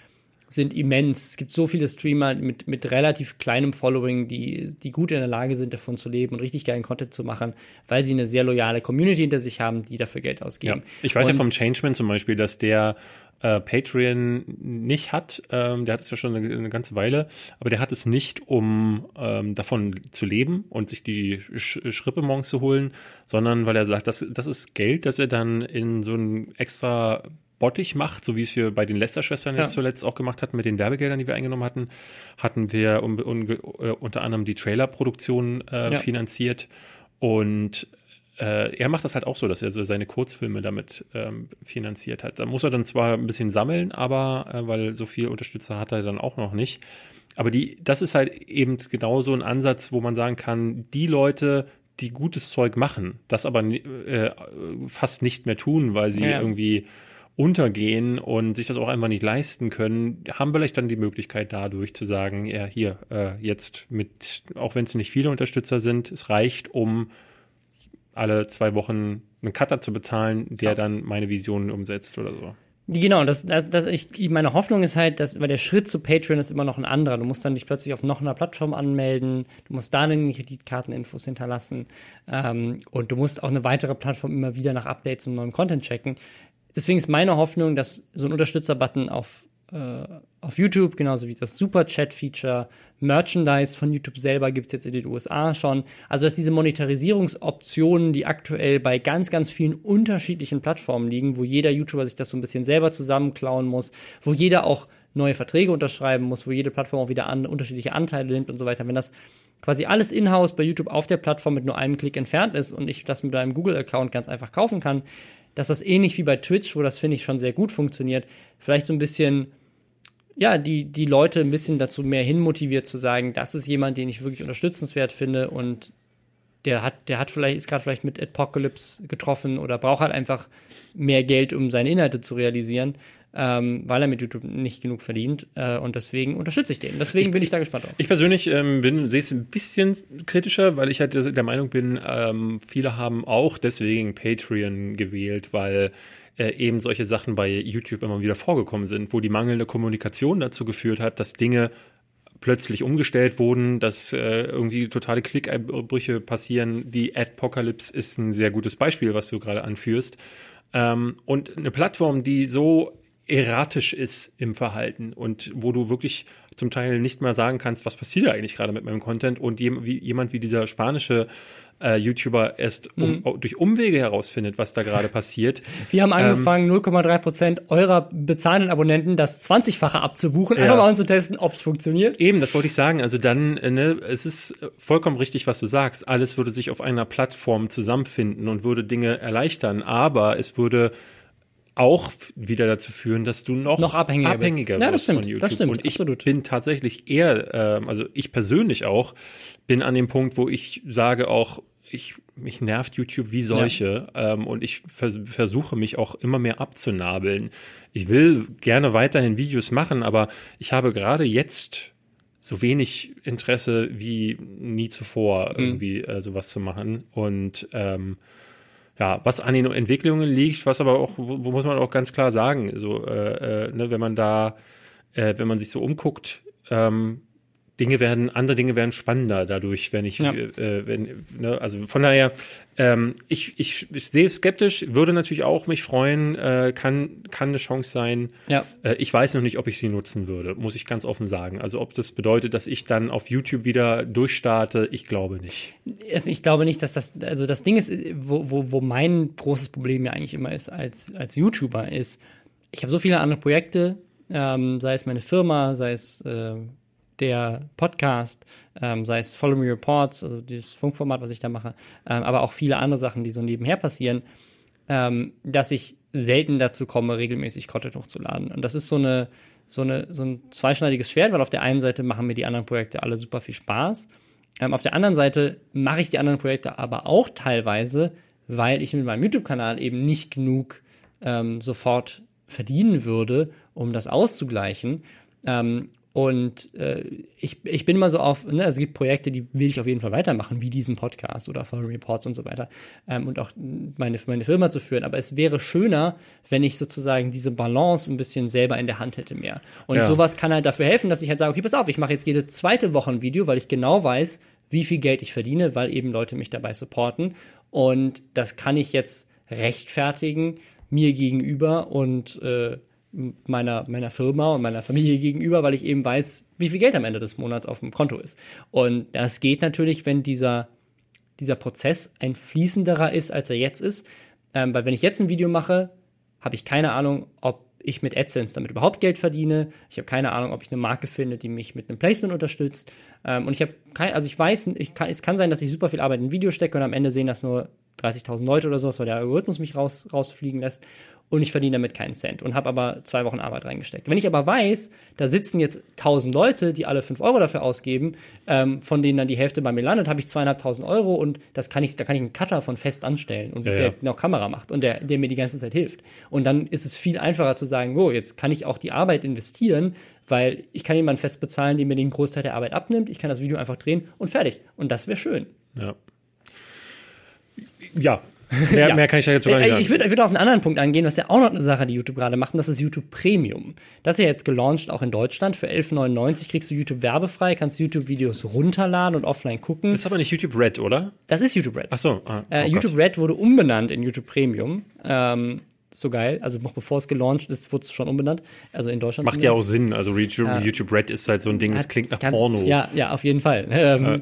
sind immens. Es gibt so viele Streamer mit, mit relativ kleinem Following, die, die gut in der Lage sind, davon zu leben und richtig geilen Content zu machen, weil sie eine sehr loyale Community hinter sich haben, die dafür Geld Ja. ausgeben. Ich weiß ja Und- vom Changeman zum Beispiel, dass der äh, Patreon nicht hat. Ähm, der hat es ja schon eine, eine ganze Weile, aber der hat es nicht, um ähm, davon zu leben und sich die Sch Schrippe morgens zu holen, sondern weil er sagt, das, das ist Geld, das er dann in so ein extra Bottich macht, so wie es wir bei den Lester-Schwestern Ja. jetzt zuletzt auch gemacht hatten mit den Werbegeldern, die wir eingenommen hatten, hatten wir um, um, äh, unter anderem die Trailer-Produktion äh, Ja. finanziert und äh, er macht das halt auch so, dass er so seine Kurzfilme damit ähm, finanziert hat. Da muss er dann zwar ein bisschen sammeln, aber äh, weil so viel Unterstützer hat er dann auch noch nicht. Aber die, das ist halt eben genau so ein Ansatz, wo man sagen kann, die Leute, die gutes Zeug machen, das aber äh, fast nicht mehr tun, weil sie Ja. irgendwie untergehen und sich das auch einfach nicht leisten können, haben vielleicht dann die Möglichkeit dadurch zu sagen, ja, hier, äh, jetzt mit, auch wenn es nicht viele Unterstützer sind, es reicht, um alle zwei Wochen einen Cutter zu bezahlen, der Ja. dann meine Visionen umsetzt oder so. Genau, das, das, das ich, meine Hoffnung ist halt, dass, weil der Schritt zu Patreon ist immer noch ein anderer. Du musst dann dich plötzlich auf noch einer Plattform anmelden, du musst da deine Kreditkarteninfos hinterlassen ähm, und du musst auch eine weitere Plattform immer wieder nach Updates und neuem Content checken. Deswegen ist meine Hoffnung, dass so ein Unterstützer-Button auf, äh, auf YouTube, genauso wie das Super-Chat-Feature, Merchandise von YouTube selber gibt es jetzt in den USA schon. Also, dass diese Monetarisierungsoptionen, die aktuell bei ganz, ganz vielen unterschiedlichen Plattformen liegen, wo jeder YouTuber sich das so ein bisschen selber zusammenklauen muss, wo jeder auch neue Verträge unterschreiben muss, wo jede Plattform auch wieder an, unterschiedliche Anteile nimmt und so weiter. Wenn das quasi alles in-house bei YouTube auf der Plattform mit nur einem Klick entfernt ist und ich das mit einem Google-Account ganz einfach kaufen kann, dass das ähnlich wie bei Twitch, wo das finde ich schon sehr gut funktioniert, vielleicht so ein bisschen ja, die, die Leute ein bisschen dazu mehr hinmotiviert zu sagen, das ist jemand, den ich wirklich unterstützenswert finde und der hat, der hat vielleicht, ist gerade vielleicht mit Apocalypse getroffen oder braucht halt einfach mehr Geld, um seine Inhalte zu realisieren ähm, weil er mit YouTube nicht genug verdient. Äh, und deswegen unterstütze ich den. Deswegen ich, bin ich da gespannt drauf. Ich persönlich ähm, bin, sehe es ein bisschen kritischer, weil ich halt der Meinung bin, ähm, viele haben auch deswegen Patreon gewählt, weil äh, eben solche Sachen bei YouTube immer wieder vorgekommen sind, wo die mangelnde Kommunikation dazu geführt hat, dass Dinge plötzlich umgestellt wurden, dass äh, irgendwie totale Klickeinbrüche passieren. Die Adpocalypse ist ein sehr gutes Beispiel, was du gerade anführst. Ähm, und eine Plattform, die so erratisch ist im Verhalten und wo du wirklich zum Teil nicht mal sagen kannst, was passiert da eigentlich gerade mit meinem Content und wie, jemand wie dieser spanische äh, YouTuber erst um, mhm. durch Umwege herausfindet, was da gerade passiert. Wir haben angefangen, ähm, 0,3 Prozent eurer bezahlenden Abonnenten das 20-fache abzubuchen, einfach ja. mal um zu testen, ob es funktioniert. Eben, das wollte ich sagen. Also dann, äh, ne, es ist vollkommen richtig, was du sagst. Alles würde sich auf einer Plattform zusammenfinden und würde Dinge erleichtern, aber es würde auch wieder dazu führen, dass du noch, noch abhängiger, abhängiger wirst ja, das stimmt, von YouTube. Das stimmt, und ich absolut. bin tatsächlich eher, äh, also ich persönlich auch, bin an dem Punkt, wo ich sage auch, ich, mich nervt YouTube wie solche ja. ähm, und ich vers versuche mich auch immer mehr abzunabeln. Ich will gerne weiterhin Videos machen, aber ich habe gerade jetzt so wenig Interesse wie nie zuvor, mhm. irgendwie äh, sowas zu machen. Und ähm, ja, was an den Entwicklungen liegt, was aber auch, wo, wo muss man auch ganz klar sagen, so, äh, äh, ne, wenn man da, äh, wenn man sich so umguckt, ähm, Dinge werden, andere Dinge werden spannender dadurch, wenn ich, ja. äh, wenn, ne, also von daher, ähm, ich, ich, ich sehe es skeptisch, würde natürlich auch mich freuen, äh, kann, kann eine Chance sein. Ja. Äh, ich weiß noch nicht, ob ich sie nutzen würde, muss ich ganz offen sagen. Also ob das bedeutet, dass ich dann auf YouTube wieder durchstarte, ich glaube nicht. Also ich glaube nicht, dass das, also das Ding ist, wo, wo, wo mein großes Problem ja eigentlich immer ist als, als YouTuber, ist, ich habe so viele andere Projekte, ähm, sei es meine Firma, sei es äh, der Podcast, ähm, sei es Follow Me Reports, also dieses Funkformat, was ich da mache, ähm, aber auch viele andere Sachen, die so nebenher passieren, ähm, dass ich selten dazu komme, regelmäßig Content hochzuladen. Und das ist so eine, so eine, so ein zweischneidiges Schwert, weil auf der einen Seite machen mir die anderen Projekte alle super viel Spaß. Ähm, auf der anderen Seite mache ich die anderen Projekte aber auch teilweise, weil ich mit meinem YouTube-Kanal eben nicht genug ähm, sofort verdienen würde, um das auszugleichen. Ähm, und äh, ich, ich bin immer so auf, ne, es gibt Projekte, die will ich auf jeden Fall weitermachen, wie diesen Podcast oder Foreign Reports und so weiter. Ähm, und auch meine, meine Firma zu führen. Aber es wäre schöner, wenn ich sozusagen diese Balance ein bisschen selber in der Hand hätte mehr. Und ja. sowas kann halt dafür helfen, dass ich halt sage, okay, pass auf, ich mache jetzt jede zweite Woche ein Video, weil ich genau weiß, wie viel Geld ich verdiene, weil eben Leute mich dabei supporten. Und das kann ich jetzt rechtfertigen mir gegenüber und äh, meiner, meiner Firma und meiner Familie gegenüber, weil ich eben weiß, wie viel Geld am Ende des Monats auf dem Konto ist. Und das geht natürlich, wenn dieser, dieser Prozess ein fließenderer ist, als er jetzt ist. Ähm, weil wenn ich jetzt ein Video mache, habe ich keine Ahnung, ob ich mit AdSense damit überhaupt Geld verdiene. Ich habe keine Ahnung, ob ich eine Marke finde, die mich mit einem Placement unterstützt. Ähm, und ich habe kein, also ich weiß, ich kann, es kann sein, dass ich super viel Arbeit in ein Video stecke und am Ende sehen das nur 30.000 Leute oder sowas, weil der Algorithmus mich raus, rausfliegen lässt und ich verdiene damit keinen Cent und habe aber zwei Wochen Arbeit reingesteckt. Wenn ich aber weiß, da sitzen jetzt 1000 Leute, die alle 5 Euro dafür ausgeben, ähm, von denen dann die Hälfte bei mir landet, habe ich zweieinhalbtausend Euro und das kann ich, da kann ich einen Cutter von fest anstellen und ja, der ja. noch Kamera macht und der, der mir die ganze Zeit hilft. Und dann ist es viel einfacher zu sagen, oh, jetzt kann ich auch die Arbeit investieren, weil ich kann jemanden fest bezahlen, der mir den Großteil der Arbeit abnimmt. Ich kann das Video einfach drehen und fertig. Und das wäre schön. Ja. Ja, Mehr, ja. mehr kann ich da jetzt sogar nicht äh, sagen. Ich würde würd auf einen anderen Punkt angehen, was ja auch noch eine Sache, die YouTube gerade macht, und das ist YouTube Premium. Das ist ja jetzt gelauncht, auch in Deutschland. Für 11,99 kriegst du YouTube werbefrei, kannst YouTube-Videos runterladen und offline gucken. Das ist aber nicht YouTube Red, oder? Das ist YouTube Red. Ach so. Ah, äh, oh äh, YouTube Red wurde umbenannt in YouTube Premium. Ähm, so geil. Also noch bevor es gelauncht ist, wurde es schon umbenannt. Also in Deutschland. Macht ja auch Sinn. Also YouTube, ja. YouTube Red ist halt so ein Ding, das klingt nach ganz, Porno. Ja, ja, auf jeden Fall. Ähm, ja.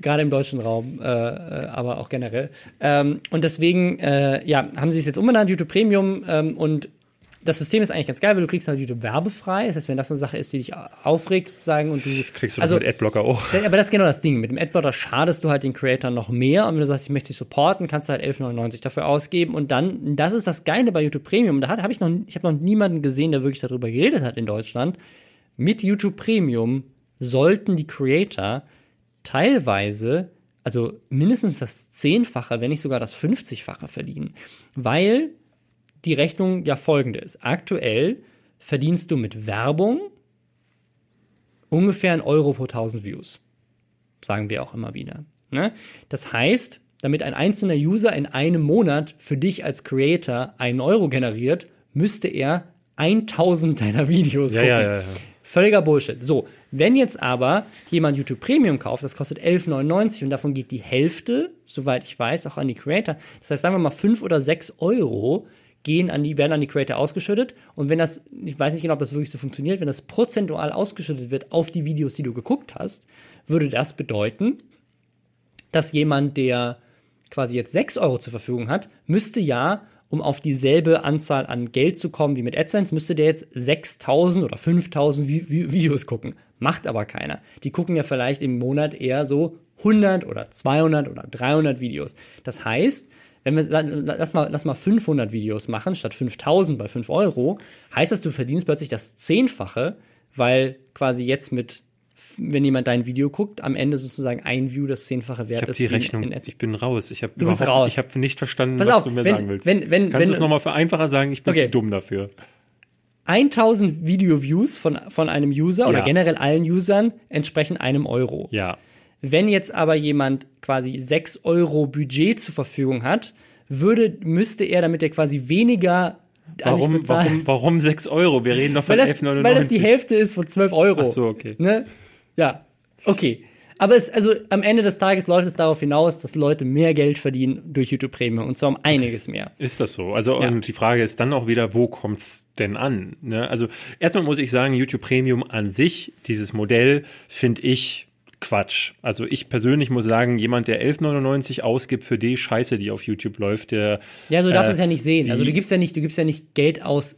Gerade im deutschen Raum, äh, äh, aber auch generell. Ähm, und deswegen, äh, ja, haben sie es jetzt umbenannt, YouTube Premium ähm, und das System ist eigentlich ganz geil, weil du kriegst halt YouTube werbefrei. Das heißt, wenn das eine Sache ist, die dich aufregt, sozusagen, und du. Kriegst du das also, mit Adblocker auch. Aber das ist genau das Ding. Mit dem Adblocker schadest du halt den Creator noch mehr. Und wenn du sagst, ich möchte dich supporten, kannst du halt 11,99 dafür ausgeben. Und dann, das ist das Geile bei YouTube Premium. Da habe ich noch, ich habe noch niemanden gesehen, der wirklich darüber geredet hat in Deutschland. Mit YouTube Premium sollten die Creator teilweise also mindestens das Zehnfache, wenn nicht sogar das 50-fache verdienen. Weil die Rechnung ja folgende ist. Aktuell verdienst du mit Werbung ungefähr einen Euro pro 1000 Views. Sagen wir auch immer wieder. Ne? Das heißt, damit ein einzelner User in einem Monat für dich als Creator einen Euro generiert, müsste er 1000 deiner Videos ja, gucken. Ja, ja. Völliger Bullshit. So, wenn jetzt aber jemand YouTube Premium kauft, das kostet 11,99 und davon geht die Hälfte, soweit ich weiß, auch an die Creator. Das heißt, sagen wir mal 5 oder 6 Euro gehen an die, werden an die Creator ausgeschüttet. Und wenn das, ich weiß nicht genau, ob das wirklich so funktioniert, wenn das prozentual ausgeschüttet wird auf die Videos, die du geguckt hast, würde das bedeuten, dass jemand, der quasi jetzt 6 Euro zur Verfügung hat, müsste ja, um auf dieselbe Anzahl an Geld zu kommen wie mit AdSense, müsste der jetzt 6000 oder 5000 Vi Vi Videos gucken. Macht aber keiner. Die gucken ja vielleicht im Monat eher so 100 oder 200 oder 300 Videos. Das heißt, wenn wir, lass mal, lass mal 500 Videos machen statt 5000 bei 5 Euro, heißt das, du verdienst plötzlich das Zehnfache, weil quasi jetzt mit, wenn jemand dein Video guckt, am Ende sozusagen ein View das Zehnfache wert Ich habe ist. die wie in- Rechnung. in ich bin raus. Ich habe raus. Ich habe nicht verstanden, Pass was auf, du mir wenn- sagen willst. wenn- wenn- Kannst du es nochmal für einfacher sagen? Ich bin Okay. zu dumm dafür. 1000 Video-Views von, von einem User oder Ja. generell allen Usern entsprechen einem Euro. Ja. Wenn jetzt aber jemand quasi 6 Euro Budget zur Verfügung hat, würde, müsste er, damit er quasi weniger Warum, warum, warum 6 Euro? Wir reden doch von weil, das, 11,99. weil das die Hälfte ist von 12 Euro. Ach so, okay. Ne? Ja, okay. Aber es, also am Ende des Tages läuft es darauf hinaus, dass Leute mehr Geld verdienen durch YouTube Premium und zwar um einiges mehr. Ist das so? Also, Ja. und die Frage ist dann auch wieder, wo kommt's denn an? Ne? Also, erstmal muss ich sagen, YouTube Premium an sich, dieses Modell, finde ich Quatsch. Also, ich persönlich muss sagen, jemand, der 11,99 ausgibt für die Scheiße, die auf YouTube läuft, der. Ja, so darfst du Äh, es ja nicht sehen. Also du gibst ja nicht, du gibst ja nicht Geld aus.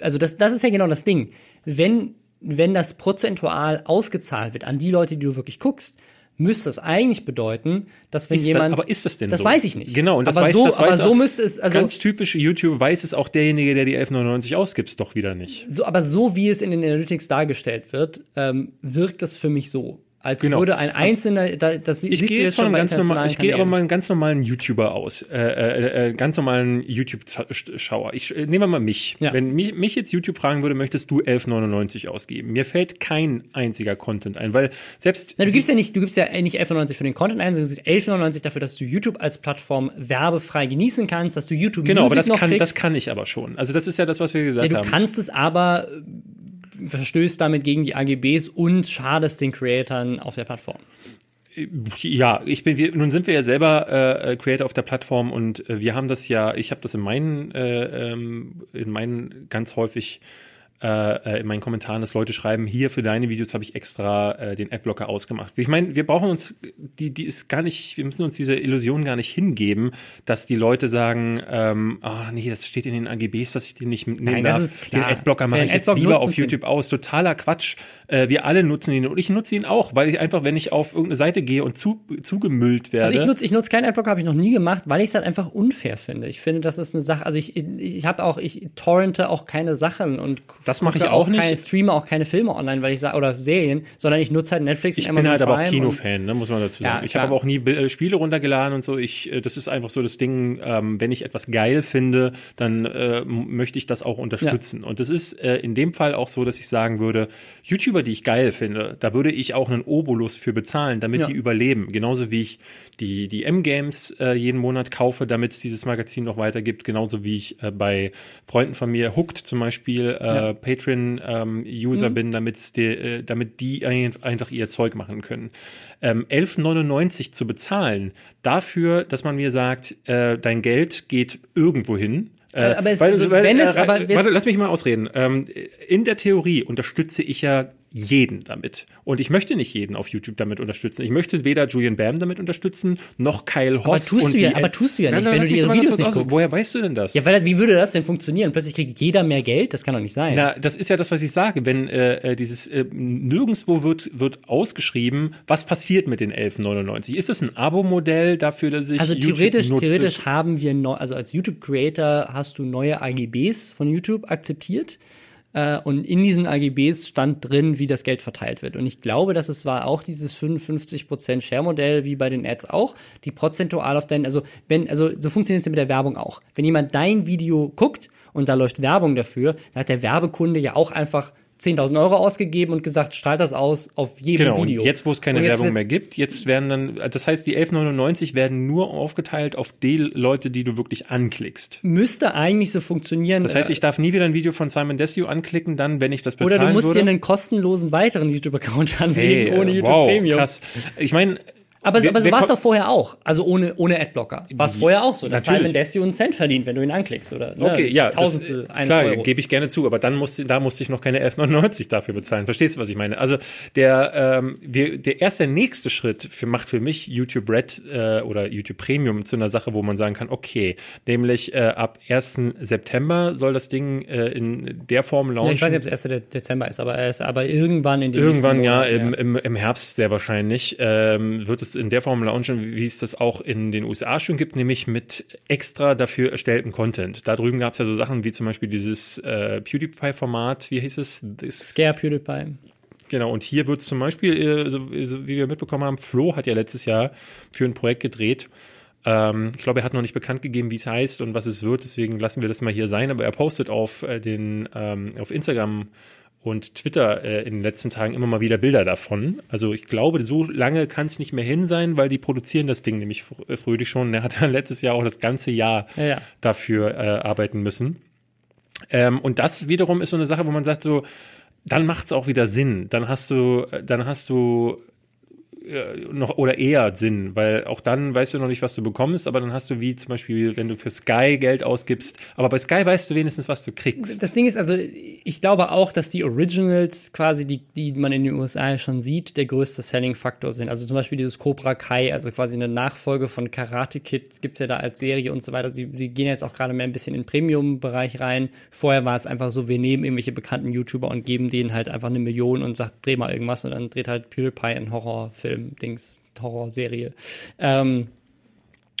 Also das, das ist ja genau das Ding. Wenn, wenn das prozentual ausgezahlt wird an die Leute, die du wirklich guckst, müsste es eigentlich bedeuten, dass wenn Ist jemand. aber ist das denn das so? weiß ich nicht. Genau, und das aber weiß, so, das aber so müsste es, also ganz typisch YouTube weiß es auch derjenige, der die 11,99 ausgibt, doch wieder nicht. so, aber so wie es in den Analytics dargestellt wird, ähm, wirkt das für mich so. Als Genau. würde ein einzelner, da, das Ich siehst du gehe jetzt jetzt schon bei ganz internationalen ich gehe aber mal einen ganz normalen YouTuber aus, äh, äh, äh, ganz normalen YouTube-Schauer. Ich äh, nehmen wir mal mich. Ja. Wenn mich, mich jetzt YouTube fragen würde, möchtest du 11,99 ausgeben? Mir fällt kein einziger Content ein, weil selbst Na, du gibst ja nicht, du gibst ja nicht 11,99 für den Content ein, sondern du gibst 11,99 dafür, dass du YouTube als Plattform werbefrei genießen kannst, dass du YouTube genau, aber Music das noch kann, kriegst. das kann ich aber schon. Also das ist ja das, was wir gesagt Ja, du haben. kannst es aber verstößt damit gegen die AGBs und schadest den Creatoren auf der Plattform. Ja, ich bin, wir, nun sind wir ja selber äh, Creator auf der Plattform und äh, wir haben das ja, ich habe das in meinen, äh, ähm, in meinen ganz häufig äh, äh, in meinen Kommentaren, dass Leute schreiben, hier für deine Videos habe ich extra äh, den Adblocker ausgemacht. Ich meine, wir brauchen uns, die, die ist gar nicht, wir müssen uns diese Illusion gar nicht hingeben, dass die Leute sagen, ähm, ah nee, das steht in den AGBs, dass ich den nicht nehmen Nein, das darf. ist klar. Den Adblocker mache ich jetzt lieber auf. YouTube aus. Totaler Quatsch. Äh, wir alle nutzen ihn und ich nutze ihn auch, weil ich einfach, wenn ich auf irgendeine Seite gehe und zu, zugemüllt werde. Also ich nutze ich nutz keinen Adblocker, habe ich noch nie gemacht, weil ich es halt einfach unfair finde. Ich finde, das ist eine Sache, also ich, ich habe auch, ich torrente auch keine Sachen und Das mache ich auch nicht. Keine, streame auch keine Filme online, weil ich sage, oder Serien, sondern ich nutze halt Netflix Ich bin halt aber auch Kinofan, ne, muss man dazu sagen. Ja, ich habe aber auch nie äh, Spiele runtergeladen und so. Ich, äh, das ist einfach so das Ding, ähm, wenn ich etwas geil finde, dann äh, m- möchte ich das auch unterstützen. Und das ist äh, in dem Fall auch so, dass ich sagen würde, YouTuber, die ich geil finde, da würde ich auch einen Obolus für bezahlen, damit Ja. die überleben. Genauso wie ich die, die M-Games äh, jeden Monat kaufe, damit es dieses Magazin noch weitergibt. Genauso wie ich bei Freunden von mir, Hooked zum Beispiel, Ja. Patreon-User Mhm. bin, damit, die, äh, damit die ein- einfach ihr Zeug machen können. Ähm, 11,99 zu bezahlen dafür, dass man mir sagt, äh, dein Geld geht irgendwo hin. Äh, aber es- also wenn es- aber äh, jetzt- warte, lass mich mal ausreden. Ähm, in der Theorie unterstütze ich ja jeden damit. Und ich möchte nicht jeden auf YouTube damit unterstützen. Ich möchte weder Julian Bam damit unterstützen, noch Kyle Hoss. tust und du ja- die- aber tust du ja nicht, wenn du ihre ganz Videos nicht guckst. Woher weißt du denn das? Ja, weil, wie würde das denn funktionieren? Plötzlich kriegt jeder mehr Geld? Das kann doch nicht sein. Na, das ist ja das, was ich sage. Wenn äh, äh, dieses äh, nirgendwo wird, wird ausgeschrieben, was passiert mit den 11,99? Ist das ein Abo-Modell dafür, dass ich Also YouTube theoretisch, nutze? theoretisch haben wir neu, also als YouTube-Creator hast du neue AGBs von YouTube akzeptiert. Äh, und in diesen AGBs stand drin, wie das Geld verteilt wird. Und ich glaube, dass es war auch dieses 55% Share-Modell wie bei den Ads auch, die prozentual auf deinen, also wenn, also so funktioniert es ja mit der Werbung auch. Wenn jemand dein Video guckt und da läuft Werbung dafür, dann hat der Werbekunde ja auch einfach 10.000 Euro ausgegeben und gesagt, strahlt das aus auf jedem genau, Video. Und jetzt, wo es keine Werbung mehr gibt, jetzt werden dann, das heißt, die 11,99 werden nur aufgeteilt auf die Leute, die du wirklich anklickst. Müsste eigentlich so funktionieren. Das heißt, ich darf nie wieder ein Video von Simon Desue anklicken, dann, wenn ich das bezahlen Oder du musst würde. dir einen kostenlosen weiteren YouTube-Account anlegen, hey, ohne YouTube wow, Premium. Krass. Ich meine, Aber, Wer- aber so war es doch vorher auch. Also ohne, ohne Adblocker. War es vorher auch so, dass Natürlich. Simon Desue einen Cent verdient, wenn du ihn anklickst, oder? ne? Okay, ja, das, Tausendstel äh, eines klar, gebe ich gerne zu, aber dann musste, da musste ich noch keine 11,99 dafür bezahlen. Verstehst du, was ich meine? Also der, ähm, wir, der erste nächste Schritt für, macht für mich YouTube Red äh, oder YouTube Premium zu einer Sache, wo man sagen kann, okay, nämlich äh, ab 1. September soll das Ding äh, in der Form Ja, launchen. ich weiß nicht, ob es 1. De- Dezember ist, aber er ist aber irgendwann in den Irgendwann, ja, Monaten, im, im, im Herbst sehr wahrscheinlich, ähm, wird es in der Form launchen, wie es das auch in den USA schon gibt, nämlich mit extra dafür erstelltem Content. Da drüben gab es ja so Sachen wie zum Beispiel dieses äh, PewDiePie-Format, wie hieß es? Das, Scare PewDiePie. genau, und hier wird es zum Beispiel, äh, so, so wie wir mitbekommen haben, Flo hat ja letztes Jahr für ein Projekt gedreht. Ähm, ich glaube, er hat noch nicht bekannt gegeben, wie es heißt und was es wird, deswegen lassen wir das mal hier sein, aber er postet auf äh, den ähm, auf Instagram und Twitter äh, in den letzten Tagen immer mal wieder Bilder davon. Also ich glaube, so lange kann es nicht mehr hin sein, weil die produzieren das Ding nämlich fr äh, fröhlich schon. Er hat ja letztes Jahr auch das ganze Jahr Ja, ja. dafür äh, arbeiten müssen. Ähm, und das wiederum ist so eine Sache, wo man sagt so, dann macht es auch wieder Sinn. Dann hast du, dann hast du äh, noch oder eher Sinn, weil auch dann weißt du noch nicht, was du bekommst, aber dann hast du wie zum Beispiel, wenn du für Sky Geld ausgibst, aber bei Sky weißt du wenigstens, was du kriegst. Das Ding ist, also ich glaube auch, dass die Originals quasi, die, die man in den USA schon sieht, der größte Selling-Faktor sind. Also zum Beispiel dieses Cobra Kai, also quasi eine Nachfolge von Karate Kid, gibt's ja da als Serie und so weiter. Sie, sie gehen jetzt auch gerade mehr ein bisschen in den Premium-Bereich rein. Vorher war es einfach so, wir nehmen irgendwelche bekannten YouTuber und geben denen halt einfach eine Million und sagt, dreh mal irgendwas und dann dreht halt PewDiePie einen Horrorfilm, Dings, Horrorserie. Ähm,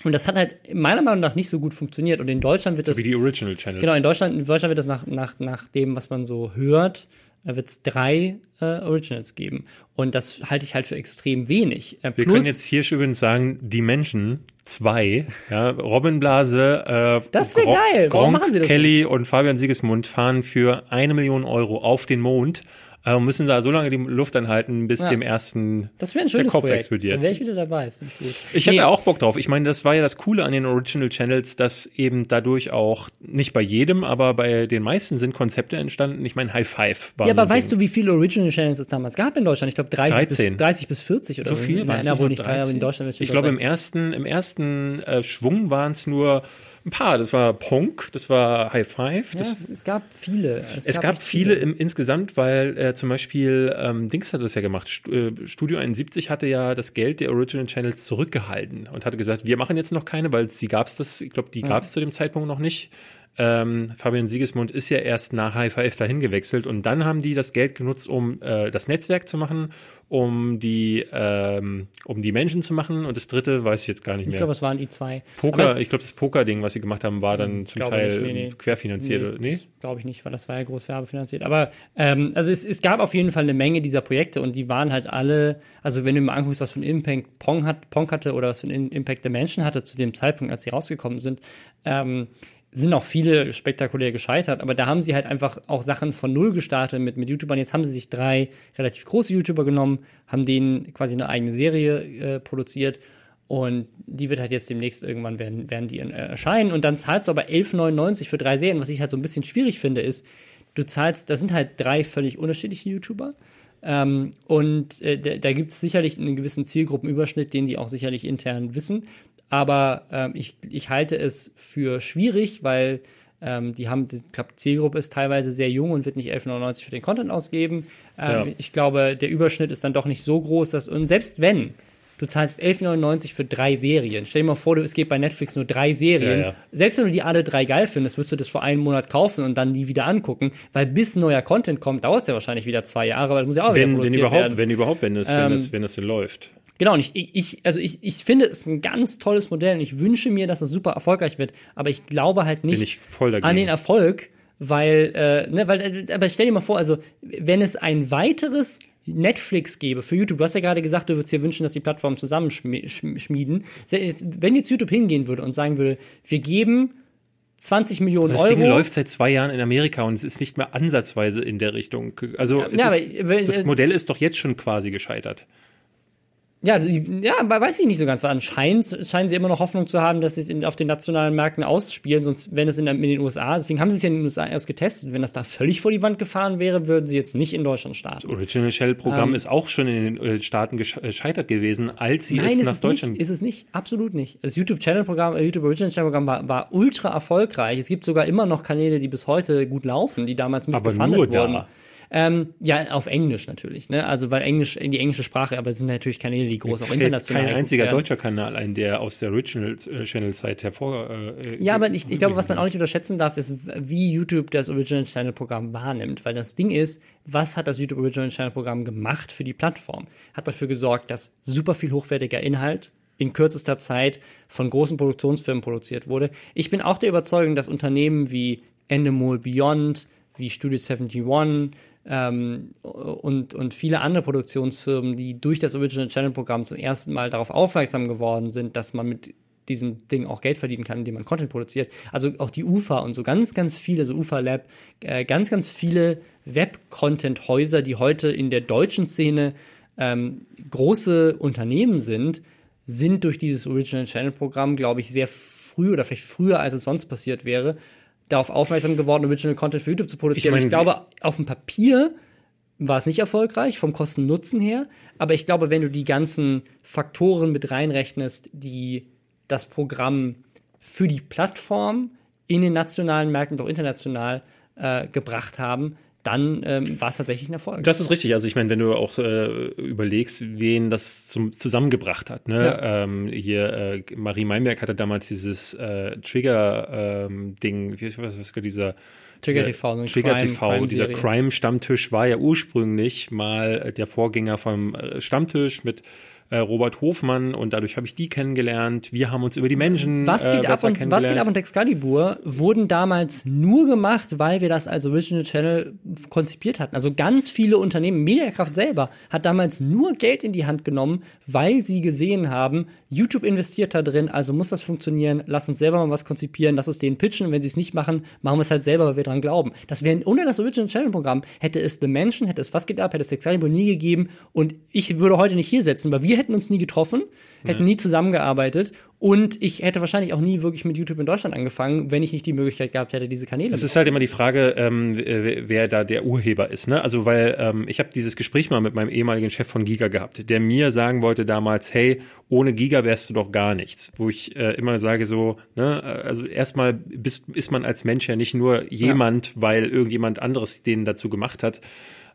und das hat halt meiner Meinung nach nicht so gut funktioniert. Und in Deutschland wird das Wie die Original Channels. Genau, in Deutschland, in Deutschland wird es nach, nach, nach dem, was man so hört, wird es drei äh, Originals geben. Und das halte ich halt für extrem wenig. Äh, Wir können jetzt hier übrigens sagen, die Menschen, zwei, ja, Robin Blase, äh, Das wär Gro- geil. Warum Gronk, machen sie das Kelly und Fabian Siegesmund fahren für eine Million Euro auf den Mond äh, und müssen da so lange die Luft anhalten, bis Ja. dem ersten das ein der Kopf Projekt. explodiert. Dann wäre ich wieder dabei, das finde ich gut. Ich Nee, hätte auch Bock drauf. Ich meine, das war ja das Coole an den Original Channels, dass eben dadurch auch, nicht bei jedem, aber bei den meisten sind Konzepte entstanden. Ich meine, High Five war Ja, so aber weißt Ding. du, wie viele Original Channels es damals gab in Deutschland? Ich glaube 30 13. bis, 30 bis 40 oder so viel Nein, war es wohl nicht drei, aber in 13? Deutschland wird es Ich glaube, im ersten, im ersten äh, Schwung waren es nur ein paar. Das war Punk, das war High Five. ja, Das, es, es gab viele. es gab, echt viele im, insgesamt, weil äh, zum Beispiel ähm, Dings hat das ja gemacht. St äh, Studio 71 hatte ja das Geld der Original Channels zurückgehalten und hatte gesagt, wir machen jetzt noch keine, weil sie gab es das, ich glaube, die gab es zu dem Zeitpunkt noch nicht. Ähm, Fabian Siegesmund ist ja erst nach High Five dahin gewechselt und dann haben die das Geld genutzt, um äh, das Netzwerk zu machen, um die, ähm, um die Menschen zu machen und das dritte weiß ich jetzt gar nicht Ich mehr. glaube, es waren i2. Poker, Aber es- ich glaube, das Poker-Ding, was sie gemacht haben, war dann zum Glaube Teil nicht, nee, nee. querfinanziert. oder- Nee? Glaube ich nicht, weil das war ja groß werbefinanziert. Aber ähm, also es, es gab auf jeden Fall eine Menge dieser Projekte und die waren halt alle, also wenn du mal anguckst, was für einen Impact Pong, hat, Pong hatte oder was für einen Impact der Menschen hatte zu dem Zeitpunkt, als sie rausgekommen sind, ähm, sind auch viele spektakulär gescheitert, aber da haben sie halt einfach auch Sachen von Null gestartet mit, mit YouTubern. Jetzt haben sie sich drei relativ große YouTuber genommen, haben denen quasi eine eigene Serie äh, produziert und die wird halt jetzt demnächst irgendwann werden, werden die äh, erscheinen. Und dann zahlst du aber 11,99 für drei Serien. Was ich halt so ein bisschen schwierig finde, ist, du zahlst, das sind halt drei völlig unterschiedliche YouTuber. Ähm, und äh, da, da gibt es sicherlich einen gewissen Zielgruppenüberschnitt, den die auch sicherlich intern wissen. Aber ähm, ich, ich halte es für schwierig, weil ähm, die haben, ich glaube, die Zielgruppe ist teilweise sehr jung und wird nicht 11,99 für den Content ausgeben. Ähm, Ja. Ich glaube, der Überschnitt ist dann doch nicht so groß, dass, und selbst wenn, du zahlst 11,99 für drei Serien. Stell dir mal vor, du, es gibt bei Netflix nur drei Serien. Ja, ja. Selbst wenn du die alle drei geil findest, würdest du das vor einem Monat kaufen und dann nie wieder angucken, weil bis neuer Content kommt, dauert es ja wahrscheinlich wieder zwei Jahre, weil das muss ja auch wieder Wenn, wenn produziert überhaupt, werden. wenn überhaupt, wenn es, Ähm, wenn es, wenn es läuft. Genau, und ich, ich, also ich, ich finde es ein ganz tolles Modell und ich wünsche mir, dass das super erfolgreich wird, aber ich glaube halt nicht ich voll dagegen. an den Erfolg, weil, äh, ne, weil, äh, aber stell dir mal vor, also, wenn es ein weiteres Netflix gäbe für YouTube, du hast ja gerade gesagt, du würdest dir wünschen, dass die Plattformen zusammenschmieden. Wenn jetzt YouTube hingehen würde und sagen würde, wir geben 20 Millionen das Euro. Das Ding läuft seit zwei Jahren in Amerika und es ist nicht mehr ansatzweise in der Richtung. Also ja, aber, das Modell ist doch jetzt schon quasi gescheitert. Ja, also, ja, weiß ich nicht so ganz. Anscheinend scheinen sie immer noch Hoffnung zu haben, dass sie es auf den nationalen Märkten ausspielen, sonst wenn es in, in, den USA, deswegen haben sie es ja in den USA erst getestet. Wenn das da völlig vor die Wand gefahren wäre, würden sie jetzt nicht in Deutschland starten. Das Original Shell Programm ähm, ist auch schon in den äh, Staaten äh, gescheitert gewesen, als sie nein, es nach Deutschland. Nein, ist es nicht, absolut nicht. Das YouTube Channel Programm, äh, YouTube Original Channel Programm war, war ultra erfolgreich. Es gibt sogar immer noch Kanäle, die bis heute gut laufen, die damals mitgefundet wurden. Da. Ähm, ja, auf Englisch natürlich, ne? Also weil Englisch in die englische Sprache, aber es sind natürlich Kanäle, die groß Mir auch international Kein einziger werden. deutscher Kanal ein, der aus der Original äh, Channel Zeit hervor. Äh, ja, aber ich, ich glaube, was man auch nicht unterschätzen darf, ist, wie YouTube das Original Channel Programm wahrnimmt, weil das Ding ist, was hat das YouTube Original Channel Programm gemacht für die Plattform? Hat dafür gesorgt, dass super viel hochwertiger Inhalt in kürzester Zeit von großen Produktionsfirmen produziert wurde. Ich bin auch der Überzeugung, dass Unternehmen wie Endemol Beyond, wie Studio 71, ähm, und, und viele andere Produktionsfirmen, die durch das Original Channel Programm zum ersten Mal darauf aufmerksam geworden sind, dass man mit diesem Ding auch Geld verdienen kann, indem man Content produziert. Also auch die UFA und so ganz, ganz viele, so UFA Lab, äh, ganz, ganz viele Web-Content-Häuser, die heute in der deutschen Szene ähm, große Unternehmen sind, sind durch dieses Original Channel Programm, glaube ich, sehr früh oder vielleicht früher, als es sonst passiert wäre, darauf aufmerksam geworden, Original Content für YouTube zu produzieren. Ich, mein, ich glaube, auf dem Papier war es nicht erfolgreich, vom Kosten-Nutzen her. Aber ich glaube, wenn du die ganzen Faktoren mit reinrechnest, die das Programm für die Plattform in den nationalen Märkten und auch international äh, gebracht haben, dann ähm, war es tatsächlich ein Erfolg. Das ist richtig. Also ich meine, wenn du auch äh, überlegst, wen das zum, zusammengebracht hat. Ne? Ja. Ähm, hier äh, Marie Meinberg hatte damals dieses äh, Trigger-Ding, ähm, wie was, was dieser Trigger TV? Trigger Crime, TV, Crime dieser Crime-Stammtisch war ja ursprünglich mal der Vorgänger vom äh, Stammtisch mit äh, Robert Hofmann und dadurch habe ich die kennengelernt. Wir haben uns über die Menschen was geht äh, ab und, Was geht ab und Excalibur wurden damals nur gemacht, weil wir das als Original Channel konzipiert hatten. Also ganz viele Unternehmen, Mediakraft selber hat damals nur Geld in die Hand genommen, weil sie gesehen haben, YouTube investiert da drin, also muss das funktionieren. Lass uns selber mal was konzipieren, lass es denen pitchen und wenn sie es nicht machen, machen wir es halt selber, weil wir dran glauben. Das wäre ohne das Original Channel Programm hätte es The Menschen, hätte es Was geht ab, hätte es Excalibur nie gegeben und ich würde heute nicht hier sitzen, weil wir hätten uns nie getroffen, hätten nie zusammengearbeitet und ich hätte wahrscheinlich auch nie wirklich mit YouTube in Deutschland angefangen, wenn ich nicht die Möglichkeit gehabt hätte, diese Kanäle. Das ist halt immer die Frage, ähm, wer da der Urheber ist. Ne? Also weil ähm, ich habe dieses Gespräch mal mit meinem ehemaligen Chef von Giga gehabt, der mir sagen wollte damals, hey, ohne Giga wärst du doch gar nichts. Wo ich äh, immer sage so, ne, also erstmal ist man als Mensch ja nicht nur jemand, ja. weil irgendjemand anderes den dazu gemacht hat.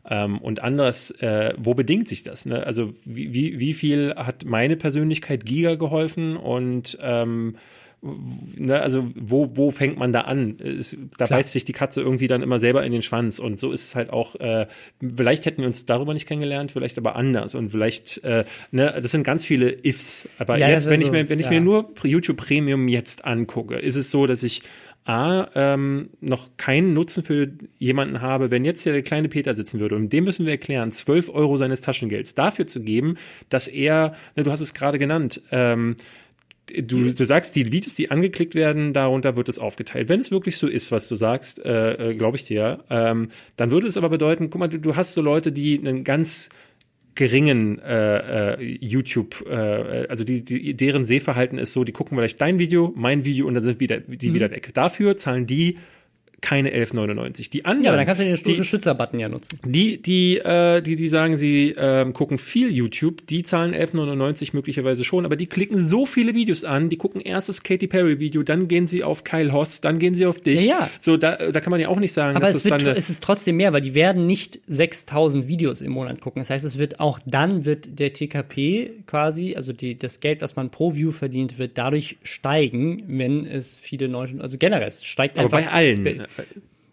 Ähm, und anders, äh, wo bedingt sich das? Ne? Also wie, wie, wie viel hat meine Persönlichkeit Giga geholfen und ähm, Ne, also wo, wo fängt man da an? Es, da Klar. beißt sich die Katze irgendwie dann immer selber in den Schwanz und so ist es halt auch, äh, vielleicht hätten wir uns darüber nicht kennengelernt, vielleicht aber anders und vielleicht, äh, ne, das sind ganz viele Ifs. Aber ja, jetzt, wenn, so, ich mir, wenn ja. ich mir nur YouTube Premium jetzt angucke, ist es so, dass ich A, ähm, noch keinen Nutzen für jemanden habe, wenn jetzt hier der kleine Peter sitzen würde und dem müssen wir erklären, 12 Euro seines Taschengelds dafür zu geben, dass er, ne, du hast es gerade genannt, ähm, du, du sagst, die Videos, die angeklickt werden, darunter wird es aufgeteilt. Wenn es wirklich so ist, was du sagst, äh, äh glaube ich dir, ähm, dann würde es aber bedeuten, guck mal, du, du hast so Leute, die einen ganz geringen äh, äh, YouTube, äh, also die, die, deren Sehverhalten ist so, die gucken vielleicht dein Video, mein Video und dann sind wieder, die mhm. wieder weg. Dafür zahlen die keine 11,99. Die anderen. Ja, aber dann kannst du den Unterstützer-Button ja nutzen. Die, die, äh, die, die sagen, sie äh, gucken viel YouTube, die zahlen 11,99 möglicherweise schon, aber die klicken so viele Videos an, die gucken erst das Katy Perry-Video, dann gehen sie auf Kyle Hoss, dann gehen sie auf dich. Ja, ja. So, da, da kann man ja auch nicht sagen, aber dass es, wird, es ist trotzdem mehr, weil die werden nicht 6000 Videos im Monat gucken. Das heißt, es wird auch dann wird der TKP quasi, also die, das Geld, was man pro View verdient, wird dadurch steigen, wenn es viele neue, also generell, es steigt einfach. Aber bei allen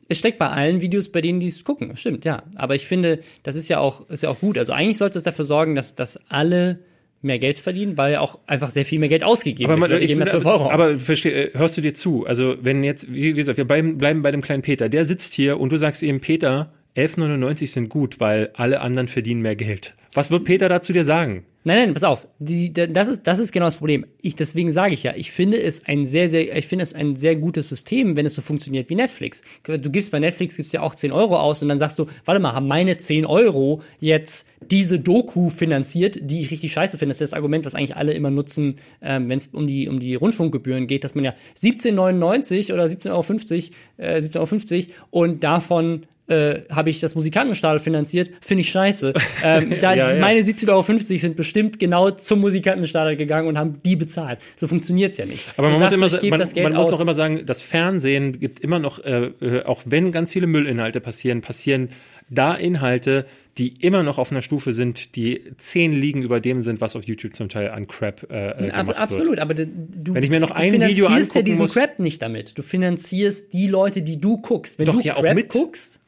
es steckt bei allen Videos, bei denen die es gucken. Stimmt, ja. Aber ich finde, das ist ja auch, ist ja auch gut. Also eigentlich sollte es dafür sorgen, dass, dass alle mehr Geld verdienen, weil ja auch einfach sehr viel mehr Geld ausgegeben aber man, wird. Wir ich, ja 12 aber, Euro aber aus. versteh, äh, hörst du dir zu? Also wenn jetzt, wie gesagt, wir bleiben, bleiben bei dem kleinen Peter, der sitzt hier und du sagst ihm, Peter, 11,99 sind gut, weil alle anderen verdienen mehr Geld. Was wird Peter dazu dir sagen? Nein, nein, pass auf. Die, das, ist, das ist genau das Problem. Ich, deswegen sage ich ja, ich finde es ein sehr, sehr, ich finde es ein sehr gutes System, wenn es so funktioniert wie Netflix. Du gibst bei Netflix gibst ja auch 10 Euro aus und dann sagst du, warte mal, haben meine 10 Euro jetzt diese Doku finanziert, die ich richtig scheiße finde. Das ist das Argument, was eigentlich alle immer nutzen, ähm, wenn es um die, um die Rundfunkgebühren geht, dass man ja 17,99 oder 17,50 Euro, äh, 17,50 Euro und davon äh, habe ich das Musikantenstadel finanziert, finde ich scheiße. Ähm, da, Ja, ja. Meine 17,50 Euro sind bestimmt genau zum Musikantenstadel gegangen und haben die bezahlt. So funktioniert's ja nicht. Aber man muss immer, gebe man, man muss auch immer sagen, das Fernsehen gibt immer noch, äh, äh, auch wenn ganz viele Müllinhalte passieren, passieren da Inhalte, die immer noch auf einer Stufe sind, die zehn Ligen über dem sind, was auf YouTube zum Teil an Crap äh, äh, gemacht wird. absolut, aber du, Wenn ich mir noch ein Video finanzierst ja diesen muss- Crap nicht damit. Du finanzierst die Leute, die du guckst. Wenn Doch, du ja, auch Crap mit. guckst,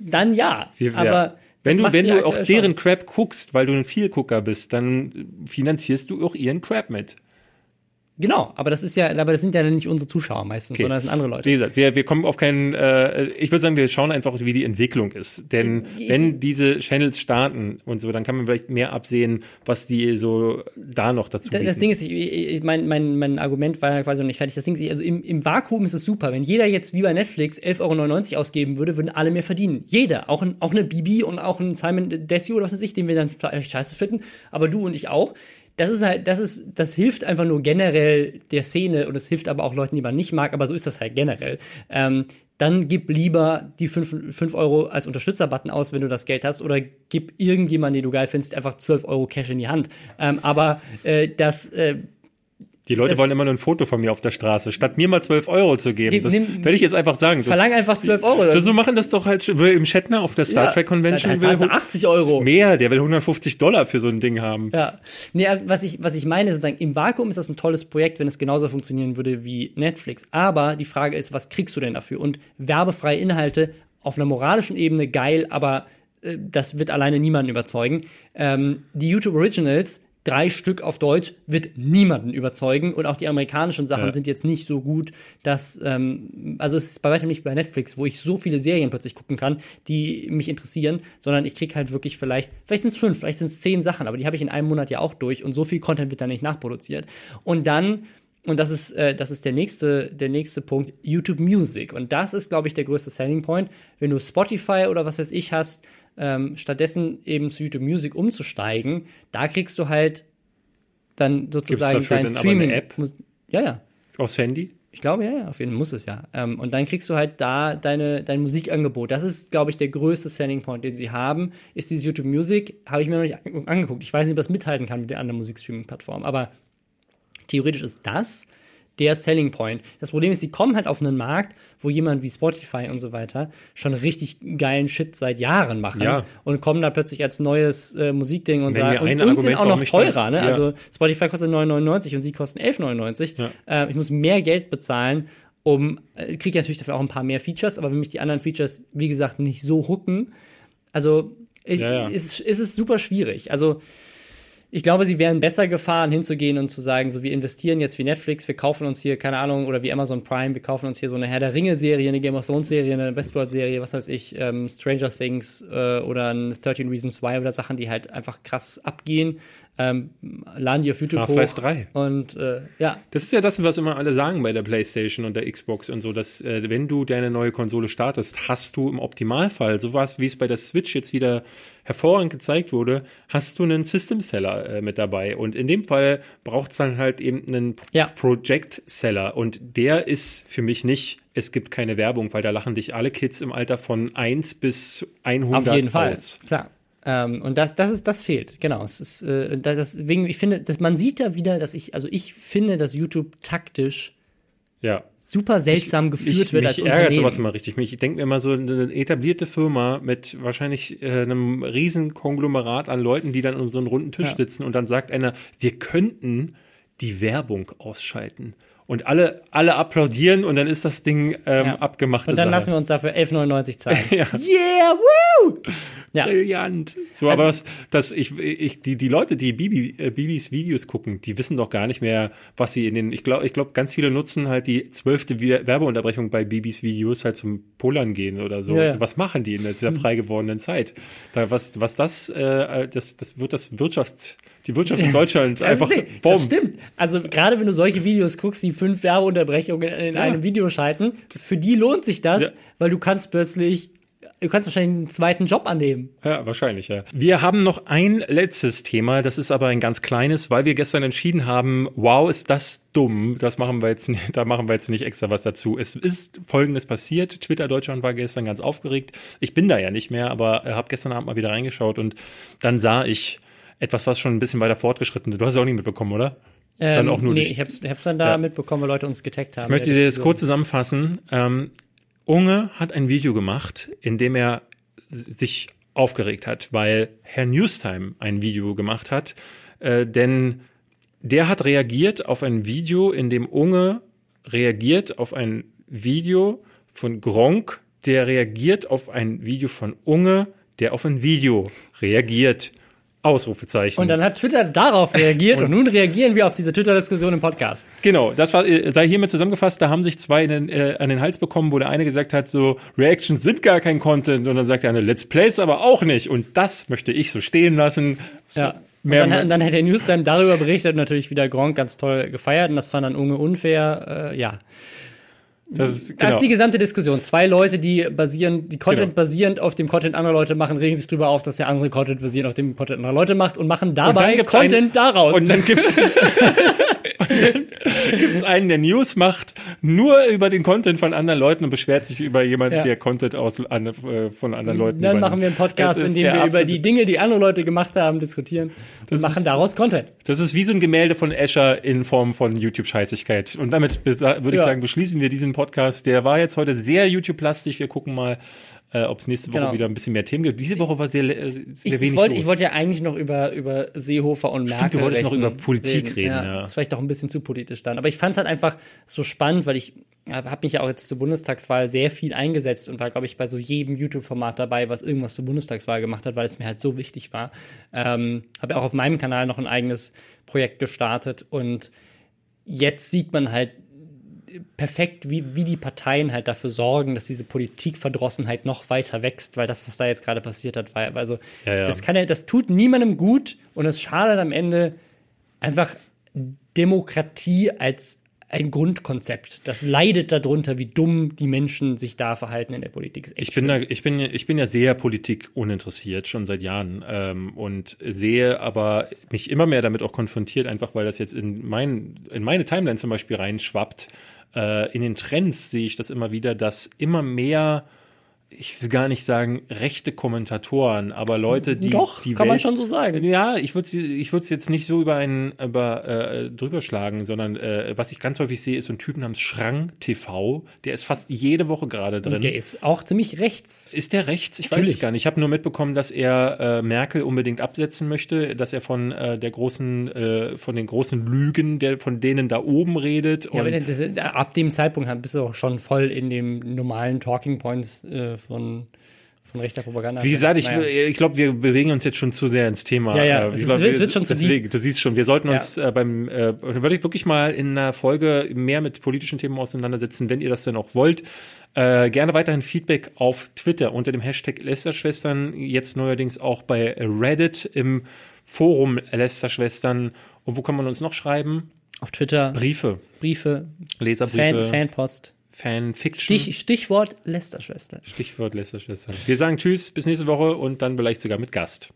dann ja. Wir- aber ja. wenn du, wenn du auch deren schon. Crap guckst, weil du ein Vielgucker bist, dann finanzierst du auch ihren Crap mit. Genau, aber das ist ja, aber das sind ja nicht unsere Zuschauer meistens, sondern das sind andere Leute. Wie gesagt, wir, wir kommen auf keinen, äh, ich würde sagen, wir schauen einfach, wie die Entwicklung ist. Denn Ich- wenn diese Channels starten und so, dann kann man vielleicht mehr absehen, was die so da noch dazu Da- bieten. Das Ding ist, ich, ich, mein, mein, mein Argument war ja quasi noch nicht fertig. Das Ding ist, also im, im Vakuum ist es super. Wenn jeder jetzt wie bei Netflix 11,99 Euro ausgeben würde, würden alle mehr verdienen. Jeder. Auch, ein, auch eine Bibi und auch ein Simon Desio oder was weiß ich, den wir dann vielleicht scheiße finden. Aber du und ich auch. Das ist halt, das ist, das hilft einfach nur generell der Szene und es hilft aber auch Leuten, die man nicht mag, aber so ist das halt generell. Ähm, dann gib lieber die 5, 5 Euro als Unterstützer-Button aus, wenn du das Geld hast, oder gib irgendjemanden, den du geil findest, einfach 12 Euro Cash in die Hand. Ähm, aber äh, das, äh, die Leute das- wollen immer nur ein Foto von mir auf der Straße, statt mir mal 12 Euro zu geben. Nimm- Das werde ich jetzt einfach sagen. So, verlang einfach 12 Euro. so, so machen das doch halt William Shatner auf der Star ja, Trek Convention. Da, da will zahlst du 80 Euro. mehr, der will 150 Dollar für so ein Ding haben. Ja, nee, also was ich, was ich meine, sozusagen, im Vakuum ist das ein tolles Projekt, wenn es genauso funktionieren würde wie Netflix. Aber die Frage ist, was kriegst du denn dafür? Und werbefreie Inhalte auf einer moralischen Ebene geil, aber äh, das wird alleine niemanden überzeugen. Ähm, die YouTube Originals, drei Stück auf Deutsch, wird niemanden überzeugen. Und auch die amerikanischen Sachen Ja. sind jetzt nicht so gut, dass, ähm, also es ist bei weitem nicht bei Netflix, wo ich so viele Serien plötzlich gucken kann, die mich interessieren, sondern ich krieg halt wirklich vielleicht, vielleicht sind es fünf, vielleicht sind es zehn Sachen, aber die habe ich in einem Monat ja auch durch und so viel Content wird da nicht nachproduziert. Und dann und das ist, äh, das ist der nächste, der nächste Punkt, YouTube Music. Und das ist, glaube ich, der größte Selling Point. Wenn du Spotify oder was weiß ich hast, ähm, stattdessen eben zu YouTube Music umzusteigen, da kriegst du halt dann sozusagen dein Streaming. App? Mus- Ja, ja. Aufs Handy? Ich glaube, ja, ja, auf jeden Fall muss es ja. Ähm, und dann kriegst du halt da deine, dein Musikangebot. Das ist, glaube ich, der größte Selling Point, den sie haben, ist dieses YouTube Music. Habe ich mir noch nicht ange- angeguckt. Ich weiß nicht, ob das mithalten kann mit den anderen Musikstreaming-Plattformen, aber theoretisch ist das der Selling Point. Das Problem ist, sie kommen halt auf einen Markt, wo jemand wie Spotify und so weiter schon richtig geilen Shit seit Jahren machen Ja. und kommen da plötzlich als neues äh, Musikding und Wenn sagen, und uns sind auch noch teurer, ne? Ja. Also Spotify kostet 9,99 und sie kosten 11,99. Ja. Äh, ich muss mehr Geld bezahlen, um, äh, kriege natürlich dafür auch ein paar mehr Features, aber wenn mich die anderen Features, wie gesagt, nicht so hooken, also ich, Ja, ja. Ist, ist es super schwierig. Also ich glaube, sie wären besser gefahren, hinzugehen und zu sagen, so wir investieren jetzt wie Netflix, wir kaufen uns hier, keine Ahnung, oder wie Amazon Prime, wir kaufen uns hier so eine Herr der Ringe-Serie, eine Game of Thrones-Serie, eine Westworld-Serie, was weiß ich, ähm, Stranger Things äh, oder ein 13 Reasons Why oder Sachen, die halt einfach krass abgehen, ähm, laden die auf YouTube Half-Life hoch. 3. Und äh, ja, Das ist ja das, was immer alle sagen bei der PlayStation und der Xbox und so, dass äh, wenn du deine neue Konsole startest, hast du im Optimalfall, sowas wie es bei der Switch jetzt wieder hervorragend gezeigt wurde, hast du einen System Seller äh, mit dabei. Und in dem Fall braucht es dann halt eben einen Ja. Project Seller. Und der ist für mich nicht, es gibt keine Werbung, weil da lachen dich alle Kids im Alter von 1 bis 100 auf jeden Fall, aus. klar. Ähm, und das, das ist, das fehlt, genau. Es ist, äh, da- deswegen, ich finde, dass man sieht da wieder, dass ich, also ich finde, dass YouTube taktisch Ja. super seltsam geführt ich, wird mich als ärgert sowas immer richtig. Ich denke mir immer so eine etablierte Firma mit wahrscheinlich äh, einem riesen Konglomerat an Leuten, die dann um so einen runden Tisch Ja. sitzen und dann sagt einer, wir könnten die Werbung ausschalten. Und alle, alle applaudieren und dann ist das Ding ähm, Ja. abgemacht. Und dann lassen wir uns dafür 11,99 zahlen. Ja. Yeah, woo! Ja. Brillant. So, Also- aber was, das, ich, ich, die, die Leute, die Bibi, äh, Bibis Videos gucken, die wissen doch gar nicht mehr, was sie in den, ich glaube, ich glaube, ganz viele nutzen halt die zwölfte Werbeunterbrechung bei Bibis Videos halt zum Pullern gehen oder so. Ja, ja. Also, was machen die in dieser frei gewordenen Zeit? Da, was, was das, äh, das, das wird das Wirtschafts, die Wirtschaft in Deutschland Das, einfach, ist, nicht- bumm. das stimmt. Also gerade wenn du solche Videos guckst, die fünf Werbeunterbrechungen in Ja. einem Video schalten, für die lohnt sich das, Ja. weil du kannst plötzlich, du kannst wahrscheinlich einen zweiten Job annehmen. Ja, wahrscheinlich, ja. Wir haben noch ein letztes Thema, das ist aber ein ganz kleines, weil wir gestern entschieden haben, wow, ist das dumm, das machen wir jetzt nicht, da machen wir jetzt nicht extra was dazu. Es ist folgendes passiert, Twitter Deutschland war gestern ganz aufgeregt. Ich bin da ja nicht mehr, aber habe gestern Abend mal wieder reingeschaut und dann sah ich etwas, was schon ein bisschen weiter fortgeschritten ist. Du hast es auch nicht mitbekommen, oder? Dann auch nur Ähm, nee, ich hab's, ich hab's dann da Ja. mitbekommen, weil Leute uns getaggt haben. Ich möchte dir das kurz zusammenfassen. Ähm, Unge hat ein Video gemacht, in dem er sich aufgeregt hat, weil Herr Newstime ein Video gemacht hat, äh, denn der hat reagiert auf ein Video, in dem Unge reagiert auf ein Video von Gronk, der reagiert auf ein Video von Unge, der auf ein Video reagiert. Ausrufezeichen. Und dann hat Twitter darauf reagiert und, nun reagieren wir auf diese Twitter-Diskussion im Podcast. Genau, das war, äh, sei hiermit zusammengefasst, da haben sich zwei in den, äh, an den Hals bekommen, wo der eine gesagt hat, so, Reactions sind gar kein Content und dann sagt der andere, Let's Plays aber auch nicht und das möchte ich so stehen lassen. Ja. Und Mehr- dann, und dann hat der Newstime darüber berichtet und natürlich wieder Gronk ganz toll gefeiert und das fand dann Unge unfair. Äh, ja, Das ist, Das genau. ist die gesamte Diskussion. Zwei Leute, die basieren, die Content Genau. basierend auf dem Content anderer Leute machen, regen sich drüber auf, dass der andere Content basierend auf dem Content anderer Leute macht und machen Und dabei gibt's Content einen- daraus. Und dann gibt's, und dann gibt's einen, der News macht, nur über den Content von anderen Leuten und beschwert sich über jemanden, Ja. der Content aus, an, äh, von anderen Leuten dann übernimmt. machen wir einen Podcast, in dem wir über die Dinge, die andere Leute gemacht haben, diskutieren und Das machen ist- daraus Content. Das ist wie so ein Gemälde von Escher in Form von YouTube-Scheißigkeit. Und damit würde ich Ja. sagen, beschließen wir diesen Podcast. Der war jetzt heute sehr YouTube-lastig. Wir gucken mal, äh, ob es nächste Woche Genau. wieder ein bisschen mehr Themen gibt. Diese Woche war sehr, äh, sehr Ich, wenig ich wollte ja eigentlich noch über, über Seehofer und Merkel du wolltest noch über Politik reden, ja. Das ist vielleicht auch ein bisschen zu politisch dann. Aber ich fand es halt einfach so spannend, weil ich habe mich ja auch jetzt zur Bundestagswahl sehr viel eingesetzt und war, glaube ich, bei so jedem YouTube-Format dabei, was irgendwas zur Bundestagswahl gemacht hat, weil es mir halt so wichtig war. Ähm, habe ja auch auf meinem Kanal noch ein eigenes Projekt gestartet und jetzt sieht man halt perfekt, wie, wie die Parteien halt dafür sorgen, dass diese Politikverdrossenheit noch weiter wächst, weil das, was da jetzt gerade passiert hat, war also, Ja, ja. das kann ja, das tut niemandem gut und es schadet am Ende einfach Demokratie als ein Grundkonzept. Das leidet darunter, wie dumm die Menschen sich da verhalten in der Politik. Ich bin, da, ich, bin, ja- ich bin ja sehr Politik uninteressiert, schon seit Jahren. Ähm, und sehe aber mich immer mehr damit auch konfrontiert, einfach weil das jetzt in, mein, in meine Timeline zum Beispiel reinschwappt. Äh, in den Trends sehe ich das immer wieder, dass immer mehr, ich will gar nicht sagen, rechte Kommentatoren, aber Leute, die. Doch, die kann man Welt- schon so sagen. Ja, ich würde ich es jetzt nicht so über einen über, äh, drüber schlagen, sondern äh, was ich ganz häufig sehe, ist so ein Typ namens Schrang TV. Der ist fast jede Woche gerade drin. Der ist auch ziemlich rechts. Ist der rechts? Ich weiß Natürlich. es gar nicht. Ich habe nur mitbekommen, dass er äh, Merkel unbedingt absetzen möchte, dass er von äh, der großen, äh, von den großen Lügen, der von denen da oben redet. Ja, aber und das, ab dem Zeitpunkt bist du auch schon voll in dem normalen Talking Points äh, von, von rechter Propaganda. wie gesagt, ich, Naja. ich glaube, wir bewegen uns jetzt schon zu sehr ins Thema. Ja, ja, Äh, es ist- es wird schon zu deswegen, Du siehst schon, wir sollten Ja. uns äh, beim, äh, würde ich wirklich mal in einer Folge mehr mit politischen Themen auseinandersetzen, wenn ihr das denn auch wollt. Äh, gerne weiterhin Feedback auf Twitter unter dem Hashtag Lästerschwestern, jetzt neuerdings auch bei Reddit im Forum Lästerschwestern. Und wo kann man uns noch schreiben? Auf Twitter, Briefe, Briefe, Leserbriefe, Fan, Fanpost. Fanfiction. Stich, Stichwort Lästerschwester. Stichwort Lästerschwestern. Wir sagen Tschüss, bis nächste Woche und dann vielleicht sogar mit Gast.